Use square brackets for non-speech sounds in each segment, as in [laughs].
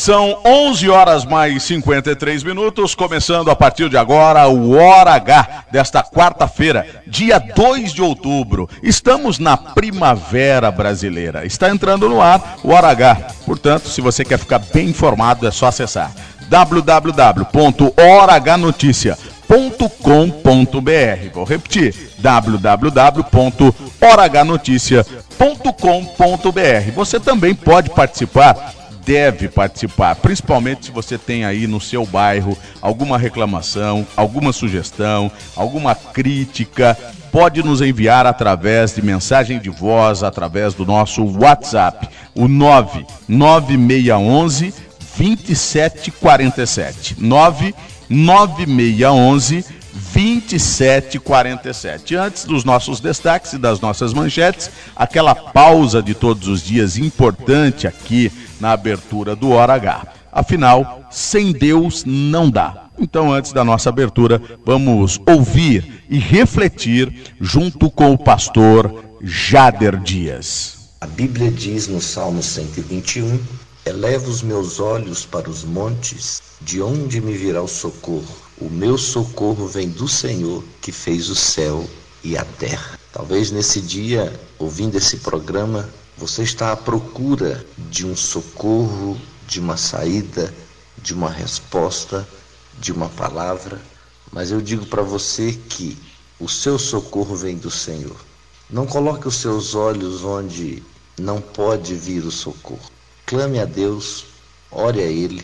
São 11 horas mais 53 minutos, começando a partir de agora o Hora H desta quarta-feira, dia 2 de outubro. Estamos na primavera brasileira. Está entrando no ar o Hora H. Portanto, se você quer ficar bem informado, é só acessar www.horahnoticia.com.br. Vou repetir: www.horahnoticia.com.br. Você também pode participar deve participar, principalmente se você tem aí no seu bairro alguma reclamação, alguma sugestão, alguma crítica, pode nos enviar através de mensagem de voz, através do nosso WhatsApp, o 99611 2747. 99611 2747. Antes dos nossos destaques e das nossas manchetes, aquela pausa de todos os dias importante aqui na abertura do Hora H. Afinal, sem Deus não dá. Então, antes da nossa abertura, vamos ouvir e refletir junto com o pastor Jader Dias. A Bíblia diz no Salmo 121: Eleva os meus olhos para os montes, de onde me virá o socorro? O meu socorro vem do Senhor que fez o céu e a terra. Talvez nesse dia, ouvindo esse programa, você está à procura de um socorro, de uma saída, de uma resposta, de uma palavra, mas eu digo para você que o seu socorro vem do Senhor. Não coloque os seus olhos onde não pode vir o socorro. Clame a Deus, ore a Ele,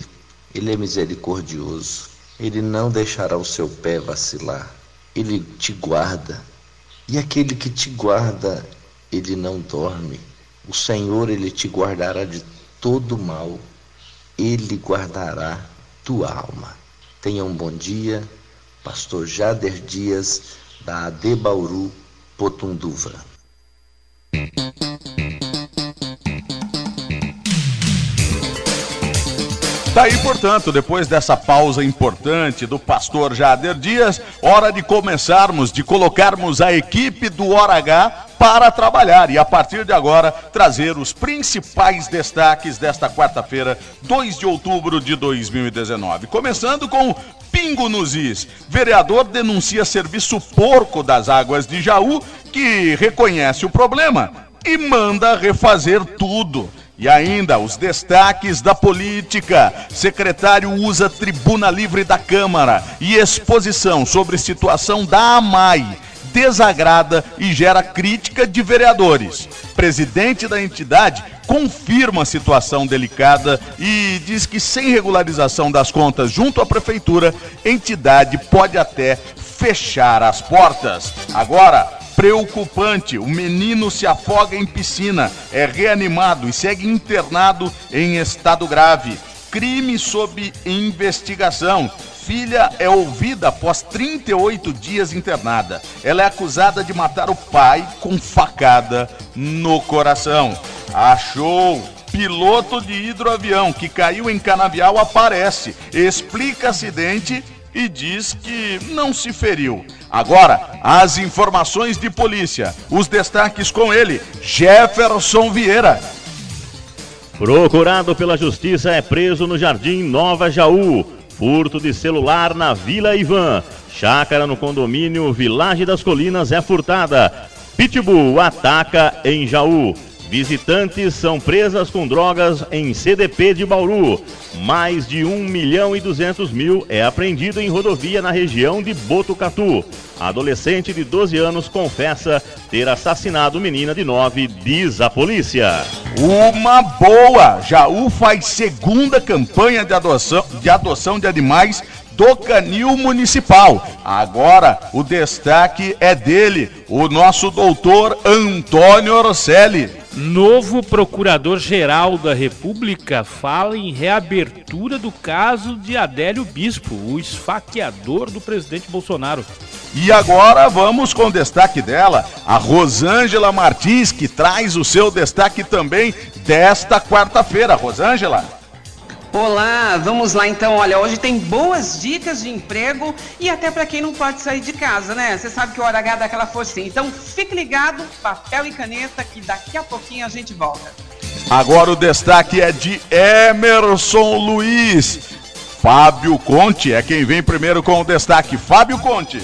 Ele é misericordioso, Ele não deixará o seu pé vacilar, Ele te guarda. E aquele que te guarda, ele não dorme. O Senhor, ele te guardará de todo mal, ele guardará tua alma. Tenha um bom dia, Pastor Jader Dias, da AD Bauru, Potunduva. Tá aí, portanto, depois dessa pausa importante do pastor Jader Dias, hora de começarmos, de colocarmos a equipe do Hora H para trabalhar e a partir de agora trazer os principais destaques desta quarta-feira, 2 de outubro de 2019. Começando com Pingo nos Is. Vereador denuncia serviço porco das águas de Jaú, que reconhece o problema e manda refazer tudo. E ainda os destaques da política. Secretário usa tribuna livre da Câmara e exposição sobre situação da AMAI desagrada e gera crítica de vereadores. Presidente da entidade confirma a situação delicada e diz que sem regularização das contas junto à prefeitura, entidade pode até fechar as portas. Agora, Preocupante: o menino se afoga em piscina, é reanimado e segue internado em estado grave. Crime sob investigação. Filha é ouvida após 38 dias internada. Ela é acusada de matar o pai com facada no coração. Achou piloto de hidroavião que caiu em canavial aparece, explica acidente e diz que não se feriu. Agora, as informações de polícia. Os destaques com ele, Jefferson Vieira. Procurado pela justiça é preso no Jardim Nova Jaú. Furto de celular na Vila Ivan. Chácara no condomínio Vilagem das Colinas é furtada. Pitbull ataca em Jaú. Visitantes são presas com drogas em CDP de Bauru. Mais de 1 milhão e 200 mil é apreendido em rodovia na região de Botucatu. Adolescente de 12 anos confessa ter assassinado menina de 9, diz a polícia. Uma boa! Jaú faz segunda campanha de adoção de, adoção de animais do Canil Municipal. Agora o destaque é dele, o nosso doutor Antônio Orcelli. Novo Procurador-Geral da República fala em reabertura do caso de Adélio Bispo, o esfaqueador do presidente Bolsonaro. E agora vamos com o destaque dela, a Rosângela Martins, que traz o seu destaque também desta quarta-feira. Rosângela. Olá, vamos lá então. Olha, hoje tem boas dicas de emprego e até para quem não pode sair de casa, né? Você sabe que o hora H dá aquela forcinha. Então fique ligado, papel e caneta, que daqui a pouquinho a gente volta. Agora o destaque é de Emerson Luiz. Fábio Conte é quem vem primeiro com o destaque. Fábio Conte.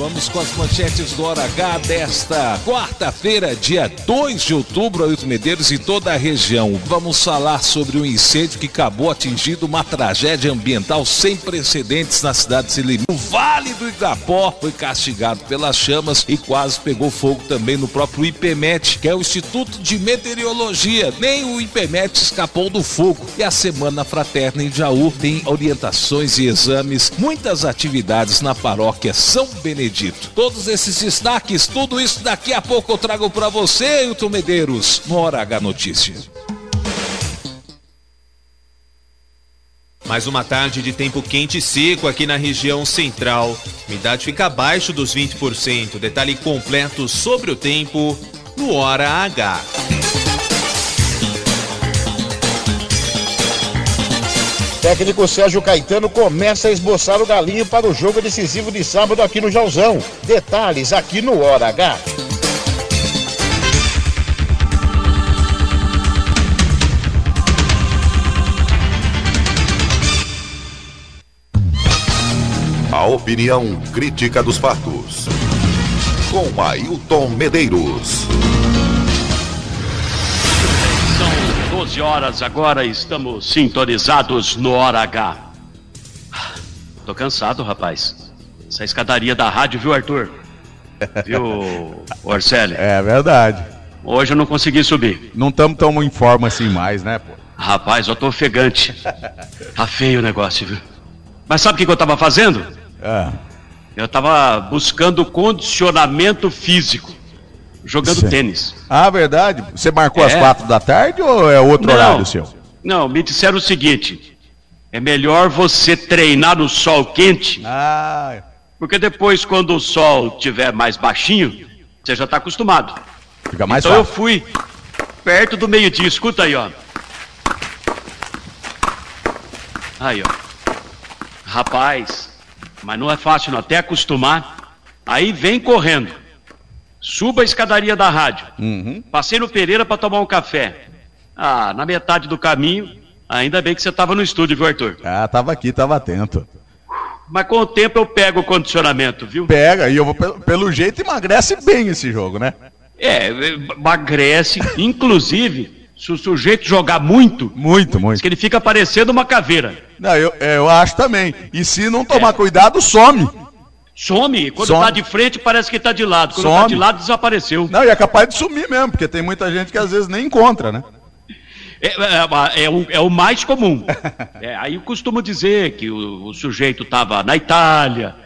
Vamos com as manchetes do Hora H desta quarta-feira, dia 2 de outubro, Ailton Medeiros e toda a região. Vamos falar sobre um incêndio que acabou atingindo uma tragédia ambiental sem precedentes na cidade de Silim. O Vale do Igapó foi castigado pelas chamas e quase pegou fogo também no próprio IPMET, que é o Instituto de Meteorologia. Nem o IPMET escapou do fogo. E a Semana Fraterna em Jaú tem orientações e exames, muitas atividades na paróquia São Benedito acredito. Todos esses destaques, tudo isso daqui a pouco eu trago para você, Hilton Medeiros, no Hora H Notícia. Mais uma tarde de tempo quente e seco aqui na região central. A umidade fica abaixo dos 20%. Detalhe completo sobre o tempo no Hora H. Técnico Sérgio Caetano começa a esboçar o galinho para o jogo decisivo de sábado aqui no Jauzão. Detalhes aqui no Hora H. A opinião crítica dos fatos. Com Ailton Medeiros. 12 horas agora, estamos sintonizados no Hora H. Tô cansado, rapaz. Essa escadaria da rádio, viu, Arthur? Viu, [laughs] Orcelli? É verdade. Hoje eu não consegui subir. Não estamos tão em forma assim mais, né, pô? Rapaz, eu tô ofegante. [laughs] Tá feio o negócio, viu? Mas sabe o que, eu tava fazendo? É. Eu tava buscando condicionamento físico jogando Sim. tênis. Ah, verdade. Você marcou é. às quatro da tarde ou é outro não, horário seu? Não, me disseram o seguinte: é melhor você treinar no sol quente. Ah. Porque depois, quando o sol tiver mais baixinho, você já está acostumado. Fica mais então fácil. eu fui perto do meio-dia. Escuta aí, ó. Aí, ó. Rapaz, mas não é fácil, não. Até acostumar. Aí vem correndo. Suba a escadaria da rádio. Uhum. Passei no Pereira para tomar um café. Ah, na metade do caminho, ainda bem que você estava no estúdio, viu, Arthur? Ah, tava aqui, tava atento. Mas com o tempo eu pego o condicionamento, viu? Pega, e eu vou, pelo, pelo jeito emagrece bem esse jogo, né? É, emagrece, inclusive, se o sujeito jogar muito. Muito, muito. que ele fica parecendo uma caveira. Não, eu, eu acho também. E se não tomar é. cuidado, some. Some. Quando Some. tá de frente, parece que tá de lado. Quando Some. tá de lado, desapareceu. Não, e é capaz de sumir mesmo, porque tem muita gente que às vezes nem encontra, né? É, é, é, o, é o, mais comum. [laughs] É, aí eu costumo dizer que o, o sujeito estava na Itália,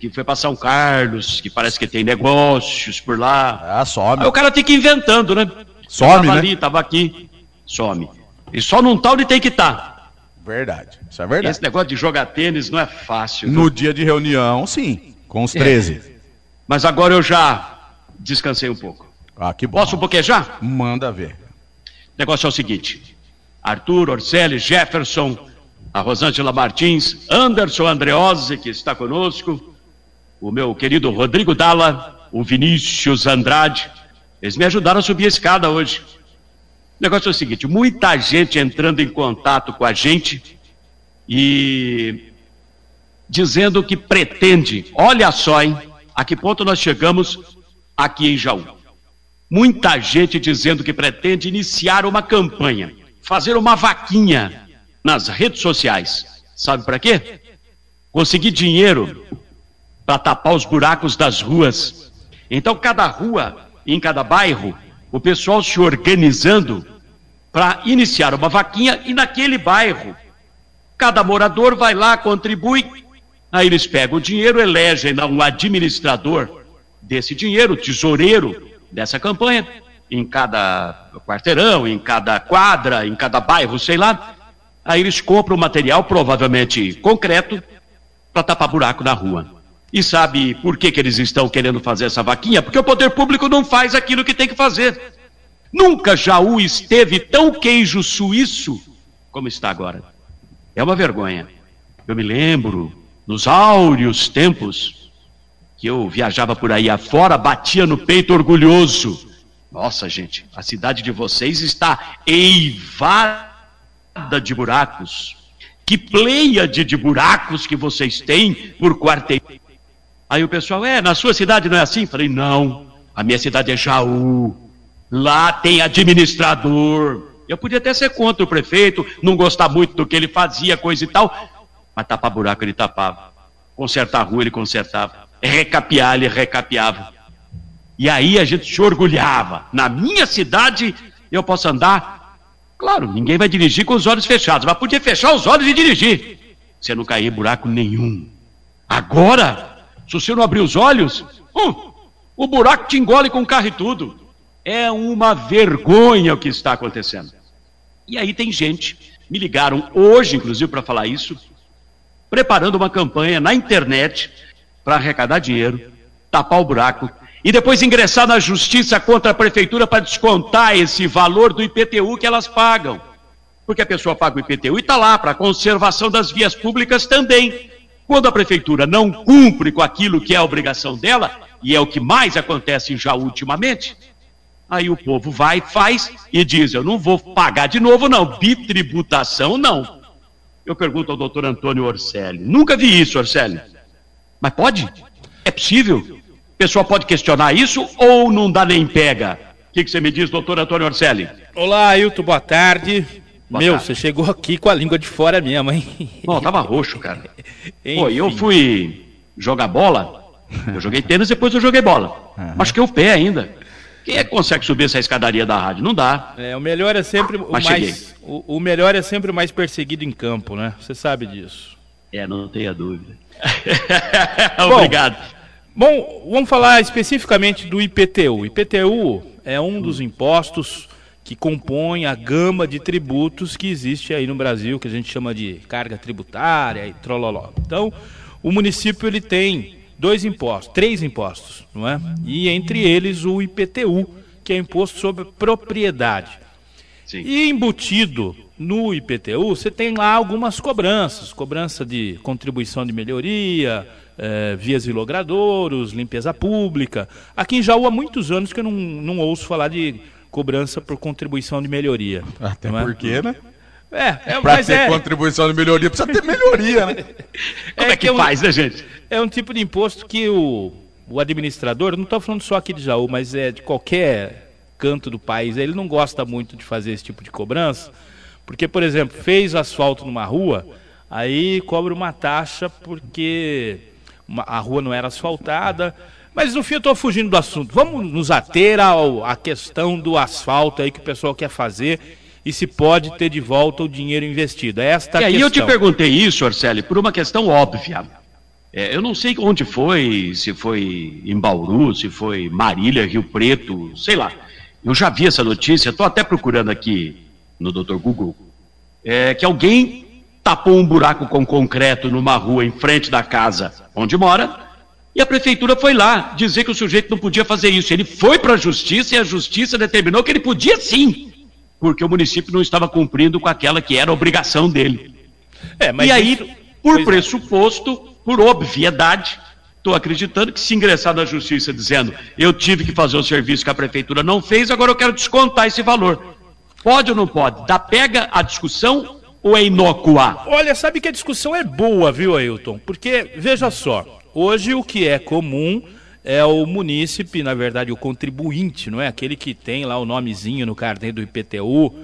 que foi para São Carlos, que parece que tem negócios por lá. Ah, some. Aí o cara tem que ir inventando, né? Some, tava né? ali, tava aqui, some. E só num tal de tem que estar. Tá. Verdade, isso é verdade. Esse negócio de jogar tênis não é fácil. No viu? dia de reunião, sim. Com os 13. É. Mas agora eu já descansei um pouco. Ah, que bom. Posso boquejar? Manda ver. O negócio é o seguinte: Arthur, Orcelli, Jefferson, a Rosângela Martins, Anderson Andreose, que está conosco, o meu querido Rodrigo Dalla, o Vinícius Andrade, eles me ajudaram a subir a escada hoje. O negócio é o seguinte: muita gente entrando em contato com a gente e dizendo que pretende, olha só, hein, a que ponto nós chegamos aqui em Jaú. Muita gente dizendo que pretende iniciar uma campanha, fazer uma vaquinha nas redes sociais. Sabe para quê? Conseguir dinheiro para tapar os buracos das ruas. Então, cada rua, em cada bairro, o pessoal se organizando para iniciar uma vaquinha e naquele bairro, cada morador vai lá, contribui Aí eles pegam o dinheiro, elegem um administrador desse dinheiro, tesoureiro dessa campanha, em cada quarteirão, em cada quadra, em cada bairro, sei lá. Aí eles compram material, provavelmente concreto, para tapar buraco na rua. E sabe por que, que eles estão querendo fazer essa vaquinha? Porque o poder público não faz aquilo que tem que fazer. Nunca Jaú esteve tão queijo suíço como está agora. É uma vergonha. Eu me lembro nos áureos tempos, que eu viajava por aí afora, batia no peito orgulhoso Nossa, gente, a cidade de vocês está eivada de buracos. Que pleiade de buracos que vocês têm por quarteirão. Aí o pessoal, é, na sua cidade não é assim? Falei, não, a minha cidade é Jaú. Lá tem administrador. Eu podia até ser contra o prefeito, não gostar muito do que ele fazia, coisa e tal, mas tapar buraco ele tapava. Consertar a rua ele consertava. Recapear ele recapeava. E aí a gente se orgulhava. Na minha cidade eu posso andar. Claro, ninguém vai dirigir com os olhos fechados, mas podia fechar os olhos e dirigir. Você não cair em buraco nenhum. Agora, se você não abrir os olhos, hum, o buraco te engole com o carro e tudo. É uma vergonha o que está acontecendo. E aí tem gente, me ligaram hoje, inclusive, para falar isso, preparando uma campanha na internet para arrecadar dinheiro, tapar o buraco e depois ingressar na justiça contra a prefeitura para descontar esse valor do IPTU que elas pagam. Porque a pessoa paga o IPTU e está lá para a conservação das vias públicas também. Quando a prefeitura não cumpre com aquilo que é a obrigação dela, e é o que mais acontece já ultimamente, aí o povo vai, faz e diz: Eu não vou pagar de novo, não. Bitributação, não. Eu pergunto ao doutor Antônio Orselli: Nunca vi isso, Orselli. Mas pode? É possível? pessoa pode questionar isso ou não dá nem pega? O que, que você me diz, doutor Antônio Orselli? Olá, Ailton, boa tarde. Boa Meu, tarde. você chegou aqui com a língua de fora mesmo, hein? Não, tava roxo, cara. [laughs] Pô, eu fui jogar bola, eu joguei tênis depois eu joguei bola. Uhum. Machuquei o pé ainda. Quem é que consegue subir essa escadaria da rádio? Não dá. É, o melhor é sempre o Mas mais. O, o, melhor é sempre o mais perseguido em campo, né? Você sabe disso. É, não tenha dúvida. [laughs] Obrigado. Bom, vamos falar especificamente do IPTU. IPTU é um dos impostos que compõe a gama de tributos que existe aí no Brasil, que a gente chama de carga tributária e trololó. Então, o município ele tem dois impostos, três impostos, não é? E entre eles o IPTU, que é imposto sobre propriedade. Sim. E embutido no IPTU, você tem lá algumas cobranças, cobrança de contribuição de melhoria, é, vias e logradouros, limpeza pública. Aqui em Jaú há muitos anos que eu não, não ouço falar de cobrança por contribuição de melhoria. Até é? porque, né? É, é pra ter é... contribuição de melhoria precisa ter melhoria, né? [laughs] Como é, é que, é um, faz, né, gente? É um tipo de imposto que o, o administrador, não estou falando só aqui de Jaú, mas é de qualquer canto do país, ele não gosta muito de fazer esse tipo de cobrança, porque, por exemplo, fez asfalto numa rua, aí cobra uma taxa porque uma, a rua não era asfaltada. Mas no fim eu estou fugindo do assunto. Vamos nos ater ao, à questão do asfalto aí que o pessoal quer fazer e se pode ter de volta o dinheiro investido. É esta e aí questão. eu te perguntei isso, Arceli, por uma questão óbvia. É, eu não sei onde foi, se foi em Bauru, se foi Marília, Rio Preto, sei lá. Eu já vi essa notícia, estou até procurando aqui no Dr. Google, é, que alguém tapou um buraco com concreto numa rua em frente da casa onde mora, e a prefeitura foi lá dizer que o sujeito não podia fazer isso. Ele foi para a justiça e a justiça determinou que ele podia sim, porque o município não estava cumprindo com aquela que era a obrigação dele. É, e aí, isso... por pois é. pressuposto, é. por obviedade, estou acreditando que se ingressar na justiça dizendo eu tive que fazer o serviço que a prefeitura não fez, agora eu quero descontar esse valor. Pode ou não pode? Dá pega a discussão ou é inócua? Olha, sabe que a discussão é boa, viu, Ailton? Porque, veja só, hoje o que é comum é o munícipe, na verdade, o contribuinte, não é? Aquele que tem lá o nomezinho no carnê do IPTU,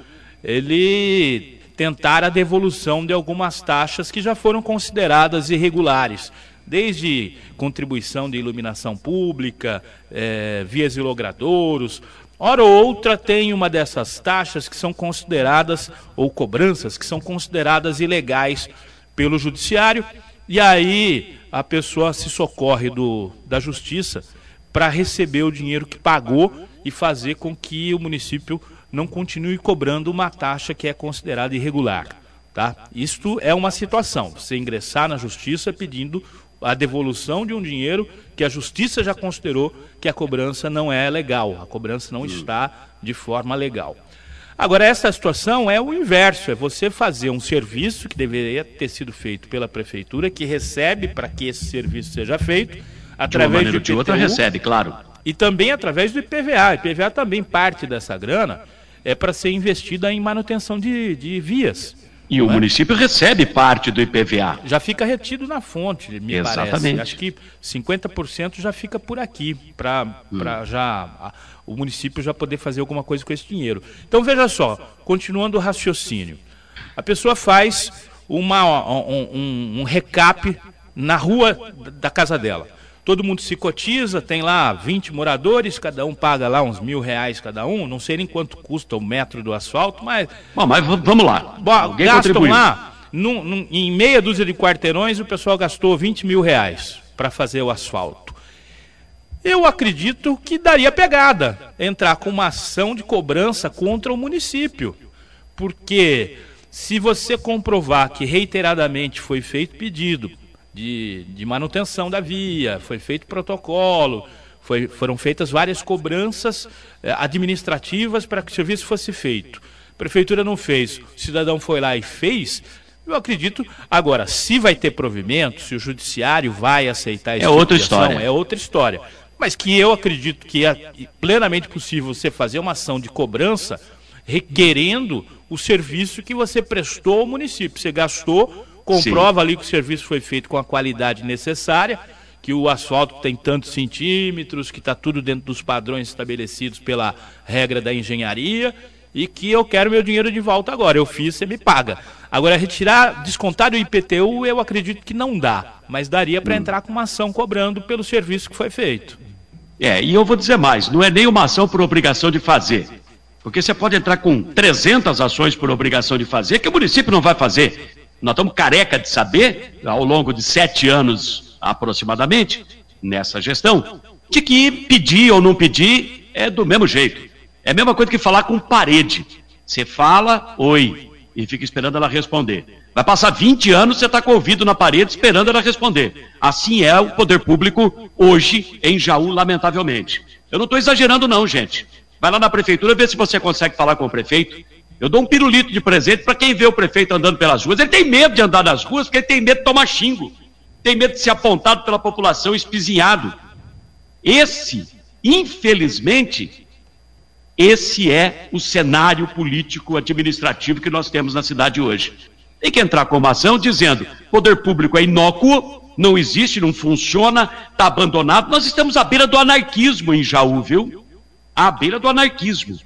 ele tentar a devolução de algumas taxas que já foram consideradas irregulares desde contribuição de iluminação pública, é, vias e logradouros, Hora ou outra tem uma dessas taxas que são consideradas, ou cobranças, que são consideradas ilegais pelo judiciário, e aí a pessoa se socorre do, da justiça para receber o dinheiro que pagou e fazer com que o município não continue cobrando uma taxa que é considerada irregular. Tá? Isto é uma situação, você ingressar na justiça pedindo a devolução de um dinheiro que a justiça já considerou que a cobrança não é legal, a cobrança não está de forma legal. Agora, essa situação é o inverso, é você fazer um serviço que deveria ter sido feito pela prefeitura, que recebe para que esse serviço seja feito, através de, uma de, de outra recebe, claro. E também através do IPVA. O IPVA também parte dessa grana é para ser investida em manutenção de, de vias. E o é? município recebe parte do IPVA. Já fica retido na fonte, me Exatamente. parece. Acho que 50% já fica por aqui, para hum. já a, o município já poder fazer alguma coisa com esse dinheiro. Então veja só, continuando o raciocínio. A pessoa faz uma, um, um, um recap na rua da casa dela todo mundo se cotiza, tem lá 20 moradores, cada um paga lá uns mil reais cada um, não sei nem quanto custa o metro do asfalto, mas. Bom, mas vamos lá. Bom, gastam contribuiu. lá, num, num, em meia dúzia de quarteirões, o pessoal gastou 20 mil reais para fazer o asfalto. Eu acredito que daria pegada entrar com uma ação de cobrança contra o município. Porque se você comprovar que reiteradamente foi feito pedido de, de manutenção da via, foi feito protocolo, foi, foram feitas várias cobranças eh, administrativas para que o serviço fosse feito. A prefeitura não fez, o cidadão foi lá e fez. Eu acredito. Agora, se vai ter provimento, se o judiciário vai aceitar esse é tipo outra história. é outra história. Mas que eu acredito que é plenamente possível você fazer uma ação de cobrança requerendo o serviço que você prestou ao município. Você gastou comprova Sim. ali que o serviço foi feito com a qualidade necessária, que o asfalto tem tantos centímetros, que está tudo dentro dos padrões estabelecidos pela regra da engenharia e que eu quero meu dinheiro de volta agora. Eu fiz, você me paga. Agora, retirar, descontar do IPTU, eu acredito que não dá, mas daria para hum. entrar com uma ação cobrando pelo serviço que foi feito. É, e eu vou dizer mais: não é nem uma ação por obrigação de fazer. Porque você pode entrar com 300 ações por obrigação de fazer, que o município não vai fazer. Nós estamos careca de saber, ao longo de sete anos aproximadamente, nessa gestão, de que pedir ou não pedir é do mesmo jeito. É a mesma coisa que falar com parede. Você fala, oi, e fica esperando ela responder. Vai passar 20 anos, você está com o ouvido na parede esperando ela responder. Assim é o poder público hoje em Jaú, lamentavelmente. Eu não estou exagerando, não, gente. Vai lá na prefeitura ver se você consegue falar com o prefeito eu dou um pirulito de presente para quem vê o prefeito andando pelas ruas. Ele tem medo de andar nas ruas porque ele tem medo de tomar xingo. Tem medo de ser apontado pela população espizinhado. Esse, infelizmente, esse é o cenário político administrativo que nós temos na cidade hoje. Tem que entrar com uma ação dizendo: poder público é inócuo, não existe, não funciona, está abandonado. Nós estamos à beira do anarquismo em Jaú, viu? À beira do anarquismo.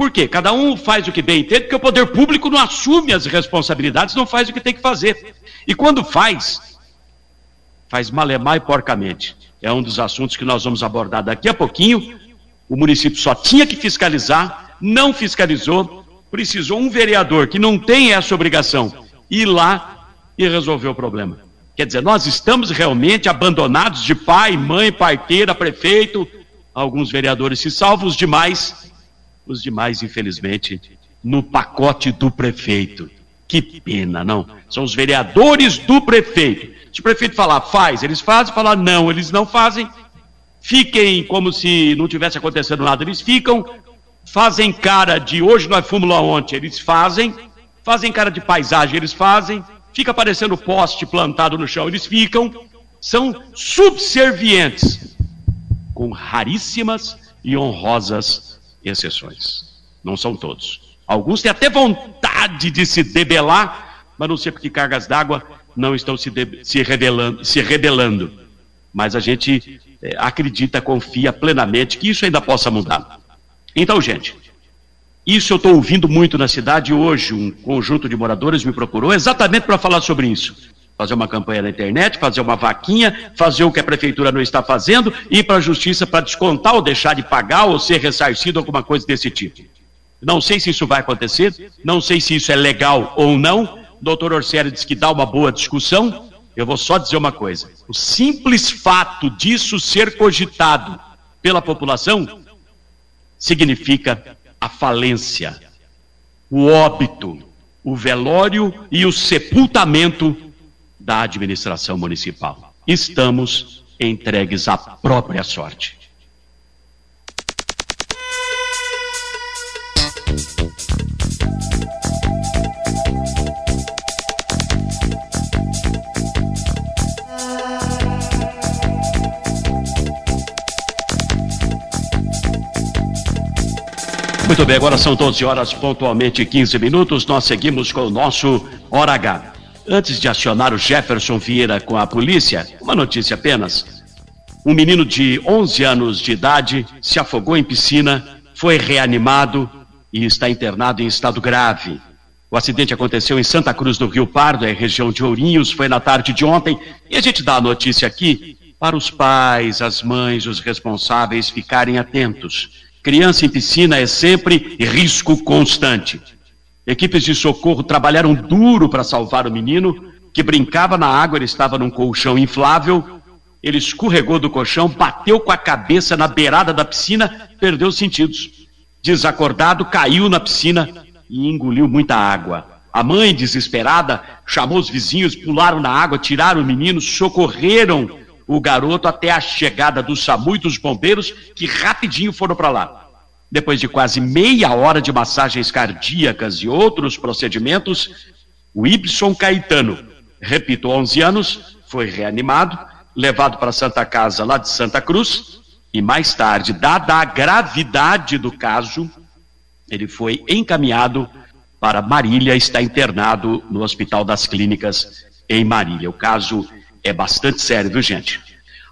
Por quê? Cada um faz o que bem entende, porque o poder público não assume as responsabilidades, não faz o que tem que fazer. E quando faz, faz malemar e porcamente. É um dos assuntos que nós vamos abordar daqui a pouquinho. O município só tinha que fiscalizar, não fiscalizou, precisou um vereador que não tem essa obrigação ir lá e resolver o problema. Quer dizer, nós estamos realmente abandonados de pai, mãe, parteira, prefeito, alguns vereadores se salvam, os demais os demais, infelizmente, no pacote do prefeito. Que pena, não? São os vereadores do prefeito. Se o prefeito falar faz, eles fazem, falar não, eles não fazem. Fiquem como se não tivesse acontecendo nada, eles ficam. Fazem cara de hoje nós fomos lá ontem, eles fazem. Fazem cara de paisagem, eles fazem. Fica aparecendo poste plantado no chão, eles ficam. São subservientes, com raríssimas e honrosas exceções. Não são todos. Alguns têm até vontade de se debelar, mas não sei porque cargas d'água não estão se, se, revelando, se rebelando. Mas a gente é, acredita, confia plenamente que isso ainda possa mudar. Então, gente, isso eu estou ouvindo muito na cidade hoje. Um conjunto de moradores me procurou exatamente para falar sobre isso fazer uma campanha na internet, fazer uma vaquinha, fazer o que a prefeitura não está fazendo, ir para a justiça para descontar ou deixar de pagar ou ser ressarcido, alguma coisa desse tipo. Não sei se isso vai acontecer, não sei se isso é legal ou não. O doutor Orsério disse que dá uma boa discussão. Eu vou só dizer uma coisa: o simples fato disso ser cogitado pela população significa a falência, o óbito, o velório e o sepultamento da administração municipal. Estamos entregues à própria sorte. Muito bem, agora são 12 horas, pontualmente 15 minutos. Nós seguimos com o nosso Hora H. Antes de acionar o Jefferson Vieira com a polícia, uma notícia apenas. Um menino de 11 anos de idade se afogou em piscina, foi reanimado e está internado em estado grave. O acidente aconteceu em Santa Cruz do Rio Pardo, é região de Ourinhos, foi na tarde de ontem. E a gente dá a notícia aqui para os pais, as mães, os responsáveis ficarem atentos. Criança em piscina é sempre risco constante. Equipes de socorro trabalharam duro para salvar o menino, que brincava na água, ele estava num colchão inflável. Ele escorregou do colchão, bateu com a cabeça na beirada da piscina, perdeu os sentidos. Desacordado, caiu na piscina e engoliu muita água. A mãe, desesperada, chamou os vizinhos, pularam na água, tiraram o menino, socorreram o garoto até a chegada do SAMU e dos bombeiros, que rapidinho foram para lá. Depois de quase meia hora de massagens cardíacas e outros procedimentos, o Ibson Caetano, repito, 11 anos, foi reanimado, levado para a Santa Casa lá de Santa Cruz e mais tarde, dada a gravidade do caso, ele foi encaminhado para Marília, está internado no Hospital das Clínicas em Marília. O caso é bastante sério, viu, gente?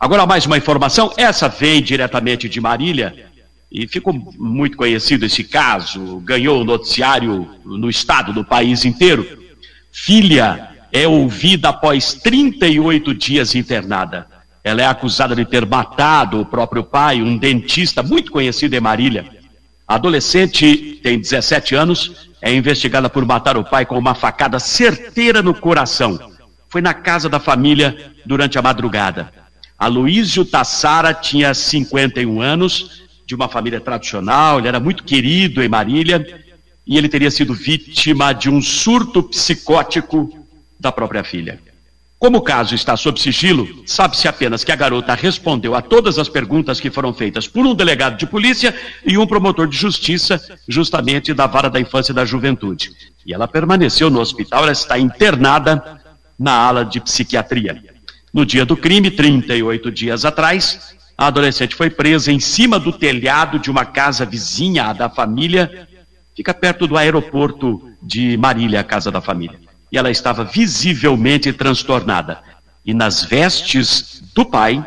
Agora, mais uma informação: essa vem diretamente de Marília e ficou muito conhecido esse caso, ganhou o noticiário no estado, no país inteiro. Filha é ouvida após 38 dias internada. Ela é acusada de ter matado o próprio pai, um dentista muito conhecido em Marília. A adolescente tem 17 anos, é investigada por matar o pai com uma facada certeira no coração. Foi na casa da família durante a madrugada. Aloísio Tassara tinha 51 anos, de uma família tradicional, ele era muito querido em Marília, e ele teria sido vítima de um surto psicótico da própria filha. Como o caso está sob sigilo, sabe-se apenas que a garota respondeu a todas as perguntas que foram feitas por um delegado de polícia e um promotor de justiça, justamente da vara da infância e da juventude. E ela permaneceu no hospital, ela está internada na ala de psiquiatria. No dia do crime, 38 dias atrás, a adolescente foi presa em cima do telhado de uma casa vizinha da família, fica perto do aeroporto de Marília, a casa da família e ela estava visivelmente transtornada. E nas vestes do pai,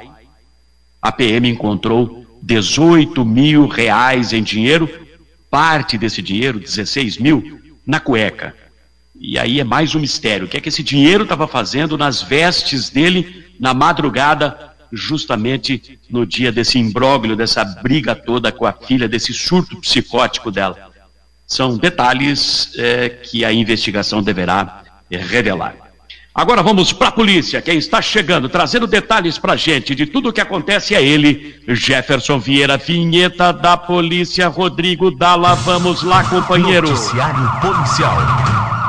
a PM encontrou 18 mil reais em dinheiro, parte desse dinheiro, 16 mil, na cueca. E aí é mais um mistério. O que é que esse dinheiro estava fazendo nas vestes dele na madrugada, justamente no dia desse imbróglio, dessa briga toda com a filha, desse surto psicótico dela? São detalhes é, que a investigação deverá revelar. Agora vamos para a polícia. Quem está chegando, trazendo detalhes para gente de tudo o que acontece é ele, Jefferson Vieira, vinheta da polícia, Rodrigo Dalla. Vamos lá, companheiro. Noticiário policial.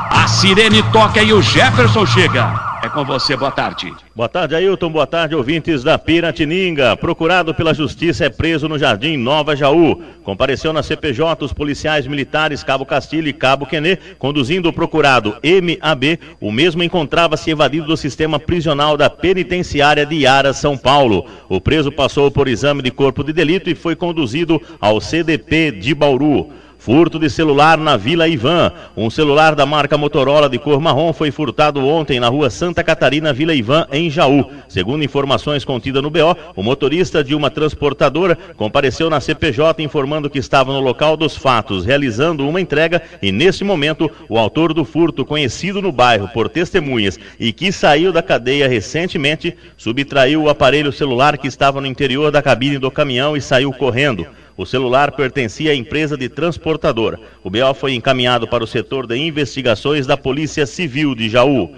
A sirene toca e o Jefferson chega. É com você, boa tarde. Boa tarde, Ailton. Boa tarde, ouvintes da Piratininga. Procurado pela justiça é preso no Jardim Nova Jaú. Compareceu na CPJ os policiais militares Cabo Castilho e Cabo Quené, conduzindo o procurado MAB. O mesmo encontrava-se evadido do sistema prisional da penitenciária de Iara, São Paulo. O preso passou por exame de corpo de delito e foi conduzido ao CDP de Bauru. Furto de celular na Vila Ivan. Um celular da marca Motorola de cor marrom foi furtado ontem na rua Santa Catarina, Vila Ivan, em Jaú. Segundo informações contidas no BO, o motorista de uma transportadora compareceu na CPJ informando que estava no local dos fatos, realizando uma entrega e, nesse momento, o autor do furto, conhecido no bairro por testemunhas e que saiu da cadeia recentemente, subtraiu o aparelho celular que estava no interior da cabine do caminhão e saiu correndo. O celular pertencia à empresa de transportadora. O BO foi encaminhado para o setor de investigações da Polícia Civil de Jaú.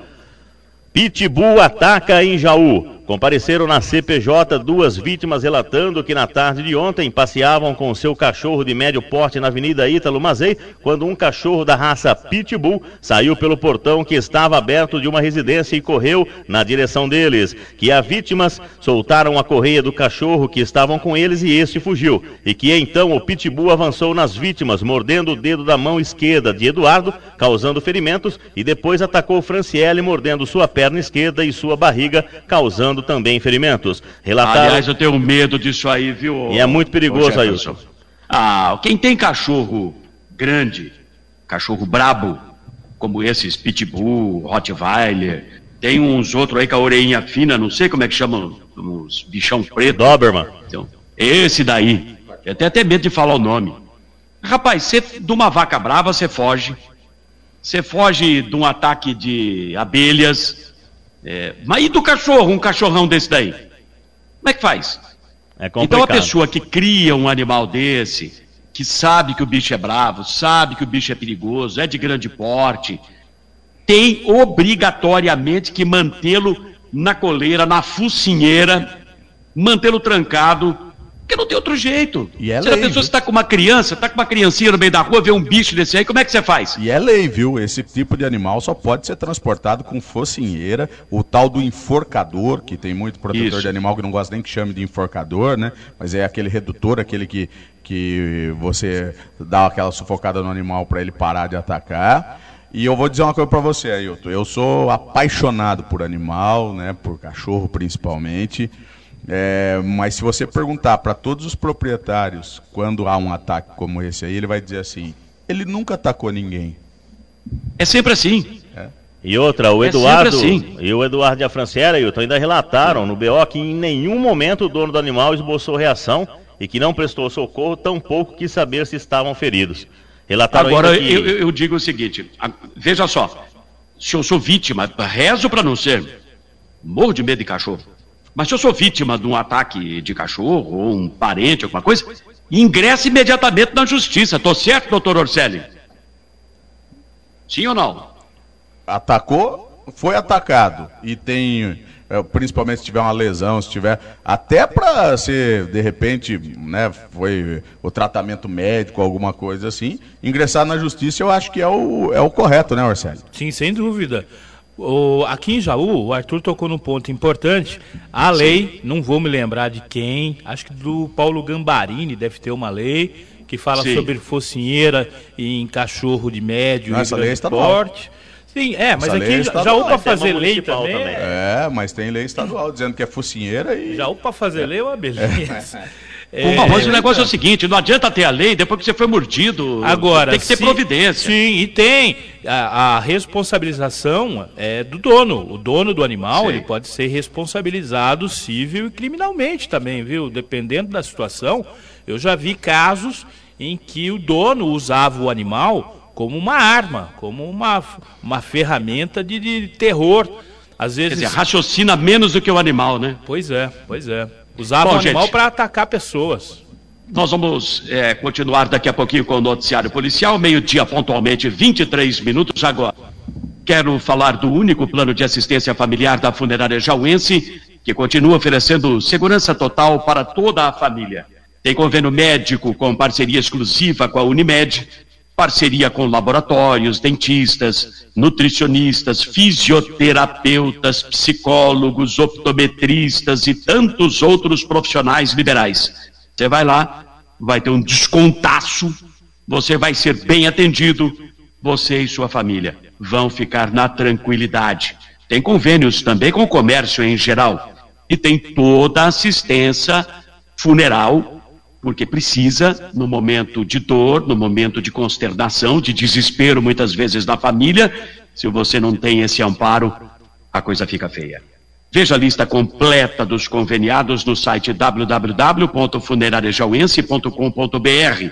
Pitbull ataca em Jaú. Compareceram na CPJ duas vítimas relatando que na tarde de ontem passeavam com seu cachorro de médio porte na Avenida Ítalo Mazei, quando um cachorro da raça Pitbull saiu pelo portão que estava aberto de uma residência e correu na direção deles. Que as vítimas soltaram a correia do cachorro que estavam com eles e este fugiu. E que então o Pitbull avançou nas vítimas, mordendo o dedo da mão esquerda de Eduardo, causando ferimentos, e depois atacou Franciele, mordendo sua perna esquerda e sua barriga, causando também ferimentos. Relataram... Aliás, eu tenho medo disso aí, viu? E é muito perigoso, Ailton. Ah, quem tem cachorro grande, cachorro brabo, como esses Pitbull, Rottweiler, tem uns outros aí com a orelhinha fina, não sei como é que chamam, uns bichão preto. Doberman. Então, esse daí. Eu tenho até medo de falar o nome. Rapaz, você, de uma vaca brava, você foge. Você foge de um ataque de abelhas. É, mas e do cachorro, um cachorrão desse daí? Como é que faz? É então a pessoa que cria um animal desse, que sabe que o bicho é bravo, sabe que o bicho é perigoso, é de grande porte, tem obrigatoriamente que mantê-lo na coleira, na focinheira, mantê-lo trancado, porque não tem outro jeito. E é Se a lei, pessoa viu? está com uma criança, está com uma criancinha no meio da rua, vê um bicho desse aí, como é que você faz? E é lei, viu? Esse tipo de animal só pode ser transportado com focinheira, o tal do enforcador, que tem muito protetor Isso. de animal que não gosta nem que chame de enforcador, né? Mas é aquele redutor, aquele que, que você dá aquela sufocada no animal para ele parar de atacar. E eu vou dizer uma coisa para você, Ailton. Eu sou apaixonado por animal, né? Por cachorro principalmente. É, mas se você perguntar para todos os proprietários quando há um ataque como esse aí, ele vai dizer assim: ele nunca atacou ninguém. É sempre assim. E outra, o É Eduardo sempre assim. e o Eduardo de Afranciera, Ailton, ainda relataram no BO que em nenhum momento o dono do animal esboçou reação e que não prestou socorro, tampouco quis saber se estavam feridos. Relataram Agora, ainda que... eu, eu- digo o seguinte: veja só, se eu sou vítima, rezo para não ser, morro de medo de cachorro. Mas se eu sou vítima de um ataque de cachorro, ou um parente, alguma coisa, ingresse imediatamente na justiça. Tô certo, doutor Orselli? Sim ou não? Atacou, foi atacado. E tem, é, principalmente se tiver uma lesão, se tiver. Até para ser, de repente, né, foi o tratamento médico, alguma coisa assim, ingressar na justiça eu acho que é o, é o correto, né, Orcélio? Sim, sem dúvida. O- aqui em Jaú, o Arthur tocou num ponto importante. A lei, não vou me lembrar de quem, acho que do Paulo Gambarini deve ter uma lei que fala Sim. sobre focinheira em cachorro de médio e lei é grande estadual. porte. Sim, é, mas Essa lei é aqui em estadual. Jaú para fazer lei também, também. é- É, mas tem lei estadual dizendo que é focinheira e. Jaú para fazer lei é uma beleza. [laughs] Bom, mas o negócio é o seguinte: não adianta ter a lei depois que você foi mordido. Agora, tem que ter se- providência. Sim, e tem. A, a responsabilização é do dono. O dono do animal Sim. ele pode ser responsabilizado civil e criminalmente também, viu? Dependendo da situação. Eu já vi casos em que o dono usava o animal como uma arma, como uma, uma ferramenta de, de terror. Às Quer vezes. dizer, raciocina menos do que o animal, né? Pois é, pois é. Usava Bom, o animal para atacar pessoas. Nós vamos é, continuar daqui a pouquinho com o noticiário policial, meio-dia pontualmente, 23 minutos agora. Quero falar do único plano de assistência familiar da funerária Jauense, que continua oferecendo segurança total para toda a família. Tem convênio médico com parceria exclusiva com a Unimed, parceria com laboratórios, dentistas, nutricionistas, fisioterapeutas, psicólogos, optometristas e tantos outros profissionais liberais. Você vai lá, vai ter um descontaço, você vai ser bem atendido, você e sua família vão ficar na tranquilidade. Tem convênios também com o comércio em geral e tem toda a assistência funeral, porque precisa, no momento de dor, no momento de consternação, de desespero, muitas vezes na família, se você não tem esse amparo, a coisa fica feia. Veja a lista completa dos conveniados no site www.funerariajauense.com.br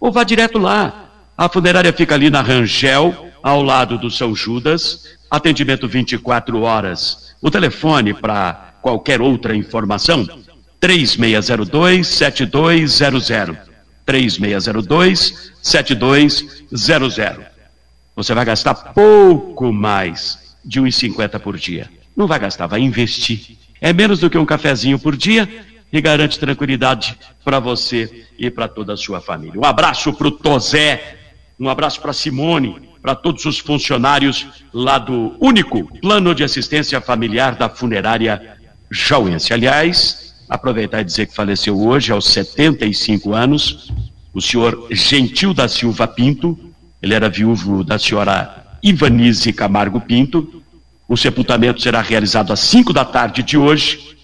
ou vá direto lá. A funerária fica ali na Rangel, ao lado do São Judas, atendimento 24 horas. O telefone para qualquer outra informação, 3602-7200. 3602-7200. Você vai gastar pouco mais de 1,50 por dia. Não vai gastar, vai investir. É menos do que um cafezinho por dia e garante tranquilidade para você e para toda a sua família. Um abraço para o Tozé, um abraço para Simone, para todos os funcionários lá do único plano de assistência familiar da funerária Jauense. Aliás, aproveitar e dizer que faleceu hoje aos 75 anos o senhor Gentil da Silva Pinto, ele era viúvo da senhora Ivanise Camargo Pinto. O sepultamento será realizado às 5 da tarde de hoje,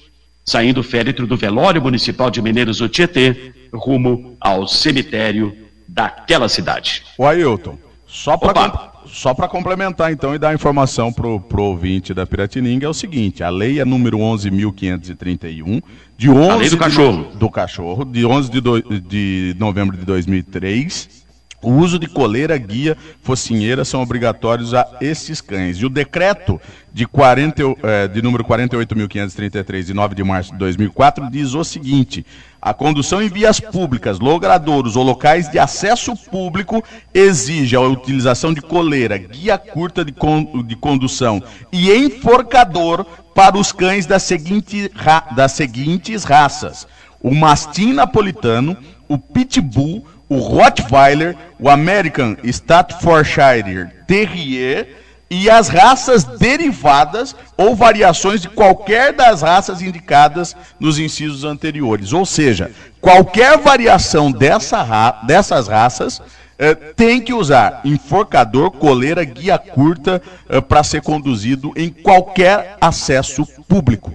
saindo o féretro do velório municipal de Mineiros do Tietê, rumo ao cemitério daquela cidade. O Ailton, só para só para complementar então e dar informação pro, pro ouvinte da Piratininga é o seguinte, a lei é número 11.531, de 11 a lei do cachorro. De, do cachorro, de 11 de, do, de novembro de 2003, o uso de coleira, guia, focinheira são obrigatórios a esses cães. E o decreto de, 40, eh, de número 48.533, de 9 de março de 2004, diz o seguinte: a condução em vias públicas, logradouros ou locais de acesso público exige a utilização de coleira, guia curta de, con de condução e enforcador para os cães das, seguinte das seguintes raças: o mastim napolitano, o pitbull o Rottweiler, o American Staffordshire Terrier e as raças derivadas ou variações de qualquer das raças indicadas nos incisos anteriores. Ou seja, qualquer variação dessa ra dessas raças eh, tem que usar enforcador, coleira, guia curta eh, para ser conduzido em qualquer acesso público.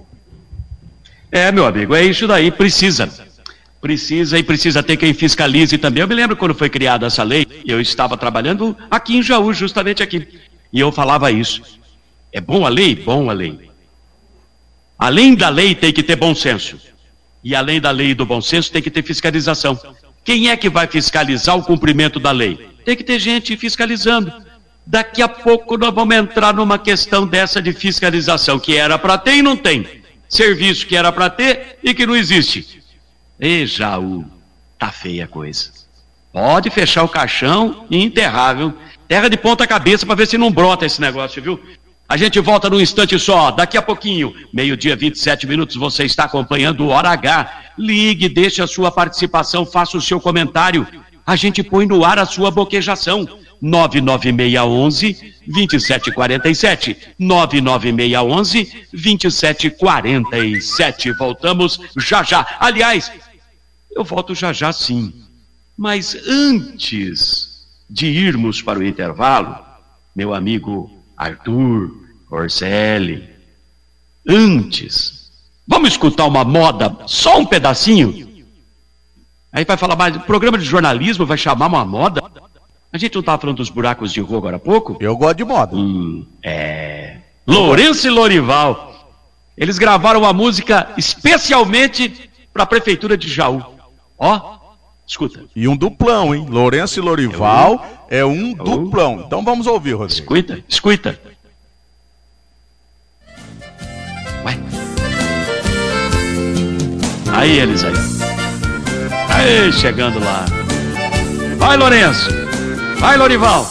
É, meu amigo, é isso daí, precisa. Precisa e precisa ter quem fiscalize também. Eu me lembro quando foi criada essa lei, eu estava trabalhando aqui em Jaú, justamente aqui. E eu falava isso. É bom a lei? Bom a lei. Além da lei, tem que ter bom senso. E além da lei e do bom senso, tem que ter fiscalização. Quem é que vai fiscalizar o cumprimento da lei? Tem que ter gente fiscalizando. Daqui a pouco nós vamos entrar numa questão dessa de fiscalização, que era para ter e não tem. Serviço que era para ter e que não existe. Ei, Jaú, tá feia a coisa. Pode fechar o caixão e enterrar, viu? Terra de ponta cabeça para ver se não brota esse negócio, viu? A gente volta num instante só, daqui a pouquinho, meio-dia, 27 minutos, você está acompanhando o Hora H. Ligue, deixe a sua participação, faça o seu comentário. A gente põe no ar a sua boquejação. 99611 2747. 99611 2747. Voltamos já já. Aliás, eu volto já já sim. Mas antes de irmos para o intervalo, meu amigo Arthur Orselli, antes, vamos escutar uma moda, só um pedacinho? Aí vai falar, mas o programa de jornalismo vai chamar uma moda? A gente não estava falando dos buracos de rua agora há pouco? Eu gosto de moda. Hum, é. Lourenço e Lorival. Eles gravaram uma música especialmente para a prefeitura de Jaú. Ó, escuta. E um duplão, hein? Lourenço e Lorival é um, é um duplão. Então vamos ouvir, Rodrigo. Escuta, escuta. Ué. Aí eles aí. Aí, chegando lá. Vai, Lourenço. Vai, Lorival.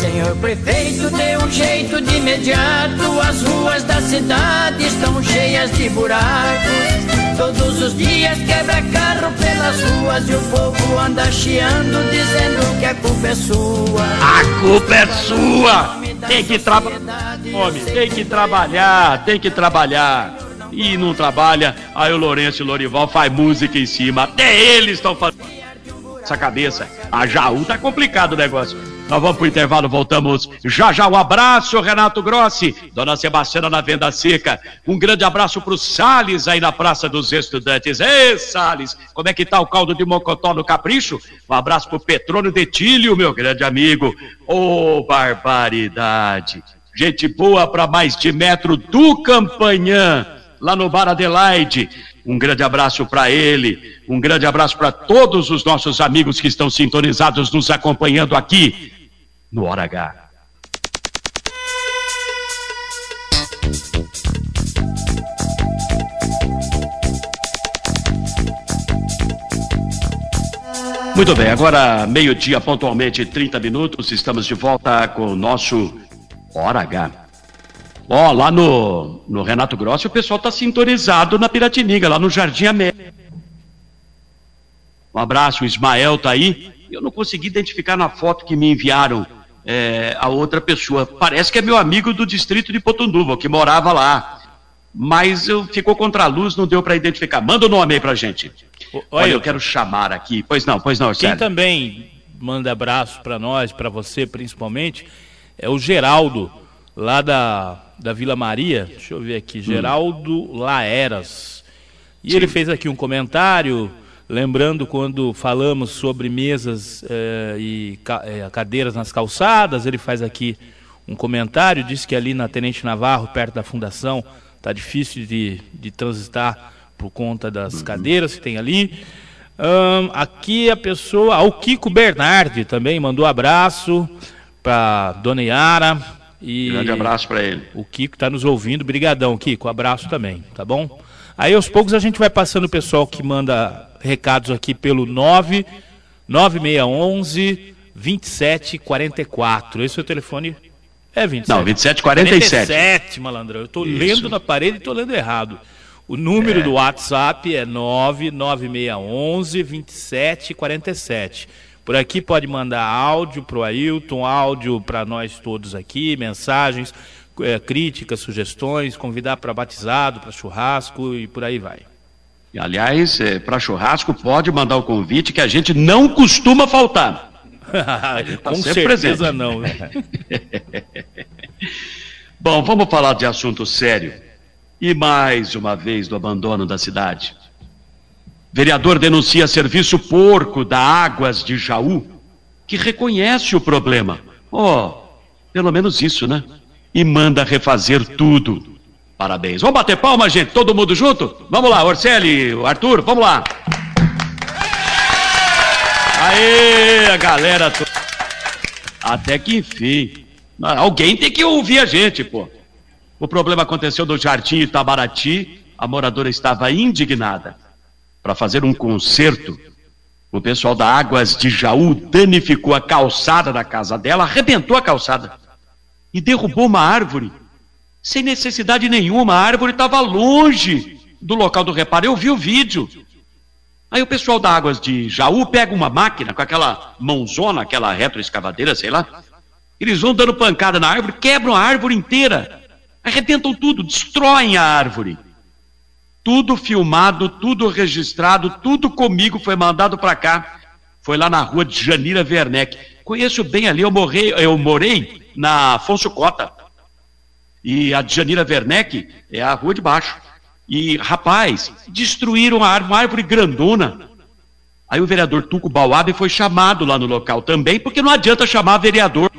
Senhor prefeito, dê um jeito de imediato. As ruas da cidade estão cheias de buracos. Todos os dias quebra carro pelas ruas e o povo anda chiando dizendo que a culpa é sua. A culpa é sua. Tem que trabalhar. Homem, tem que trabalhar, tem que trabalhar. E não trabalha, aí o Lourenço e o Lorival faz música em cima. Até eles estão fazendo essa cabeça. A Jaú tá complicado o negócio. Nós vamos pro intervalo, voltamos já já. Um abraço, Renato Grossi, Dona Sebastiana na Venda Seca. Um grande abraço pro Sales aí na Praça dos Estudantes. Ei, Sales, como é que tá o caldo de mocotó no Capricho? Um abraço pro Petrônio Detílio, meu grande amigo. Ô, oh, barbaridade. Gente boa para mais de metro do Campanhã, lá no Bar Adelaide. Um grande abraço para ele, um grande abraço para todos os nossos amigos que estão sintonizados, nos acompanhando aqui no Hora H. Muito bem, agora meio-dia, pontualmente 30 minutos, estamos de volta com o nosso Hora H. Ó, lá no, no Renato Grossi o pessoal está sintonizado na Piratininga, lá no Jardim América. Um abraço, o Ismael tá aí. Eu não consegui identificar na foto que me enviaram é, a outra pessoa. Parece que é meu amigo do distrito de Potunduva, que morava lá. Mas eu, ficou contra a luz, não deu para identificar. Manda o nome aí pra gente. Olha, Olha eu quero chamar aqui. Pois não, pois não, Quem sério. também manda abraço para nós, para você principalmente, é o Geraldo, lá da da Vila Maria, deixa eu ver aqui, Geraldo hum. Laeras. E ele fez aqui um comentário, lembrando quando falamos sobre mesas eh, e eh, cadeiras nas calçadas, ele faz aqui um comentário, diz que ali na Tenente Navarro, perto da fundação, está difícil de, de transitar por conta das cadeiras que tem ali. Ahn, aqui a pessoa, o Kiko Bernardi também mandou abraço para Dona Yara. E Grande abraço para ele. O Kiko está nos ouvindo. Brigadão, Kiko. Abraço também, tá bom? Aí aos poucos a gente vai passando o pessoal que manda recados aqui pelo 9 9611 2744. Esse é o telefone. É 27. Não, 2747. 47, malandrão. Eu estou lendo na parede e estou lendo errado. O número É. do WhatsApp é 99611 2747. Por aqui pode mandar áudio para o Ailton, áudio para nós todos aqui, mensagens, eh, críticas, sugestões, convidar para batizado, para churrasco e por aí vai. E, aliás, para churrasco, pode mandar o convite que a gente não costuma faltar. [laughs] Com sempre certeza presente. não. [laughs] Bom, vamos falar de assunto sério. E mais uma vez do abandono da cidade. Vereador denuncia serviço porco da Águas de Jaú, que reconhece o problema. Oh, pelo menos isso, né? E manda refazer tudo. Parabéns. Vamos bater palma, gente? Todo mundo junto? Vamos lá, Orcelli, Arthur, vamos lá. Aê, a galera. Até que enfim. Alguém tem que ouvir a gente, pô. O problema aconteceu no Jardim Itabaraty. A moradora estava indignada. Para fazer um conserto, o pessoal da Águas de Jaú danificou a calçada da casa dela, arrebentou a calçada e derrubou uma árvore. Sem necessidade nenhuma, a árvore estava longe do local do reparo. Eu vi o vídeo. Aí o pessoal da Águas de Jaú pega uma máquina com aquela mãozona, aquela retroescavadeira, sei lá. Eles vão dando pancada na árvore, quebram a árvore inteira. Arrebentam tudo, destroem a árvore. Tudo filmado, tudo registrado, tudo comigo foi mandado para cá. Foi lá na rua de Janira Werneck. Conheço bem ali, eu, morrei, eu morei na Afonso Cota. E a Janira Werneck é a rua de baixo. E, rapaz, destruíram a árvore, uma árvore grandona. Aí o vereador Tuco Bauab foi chamado lá no local também, porque não adianta chamar vereador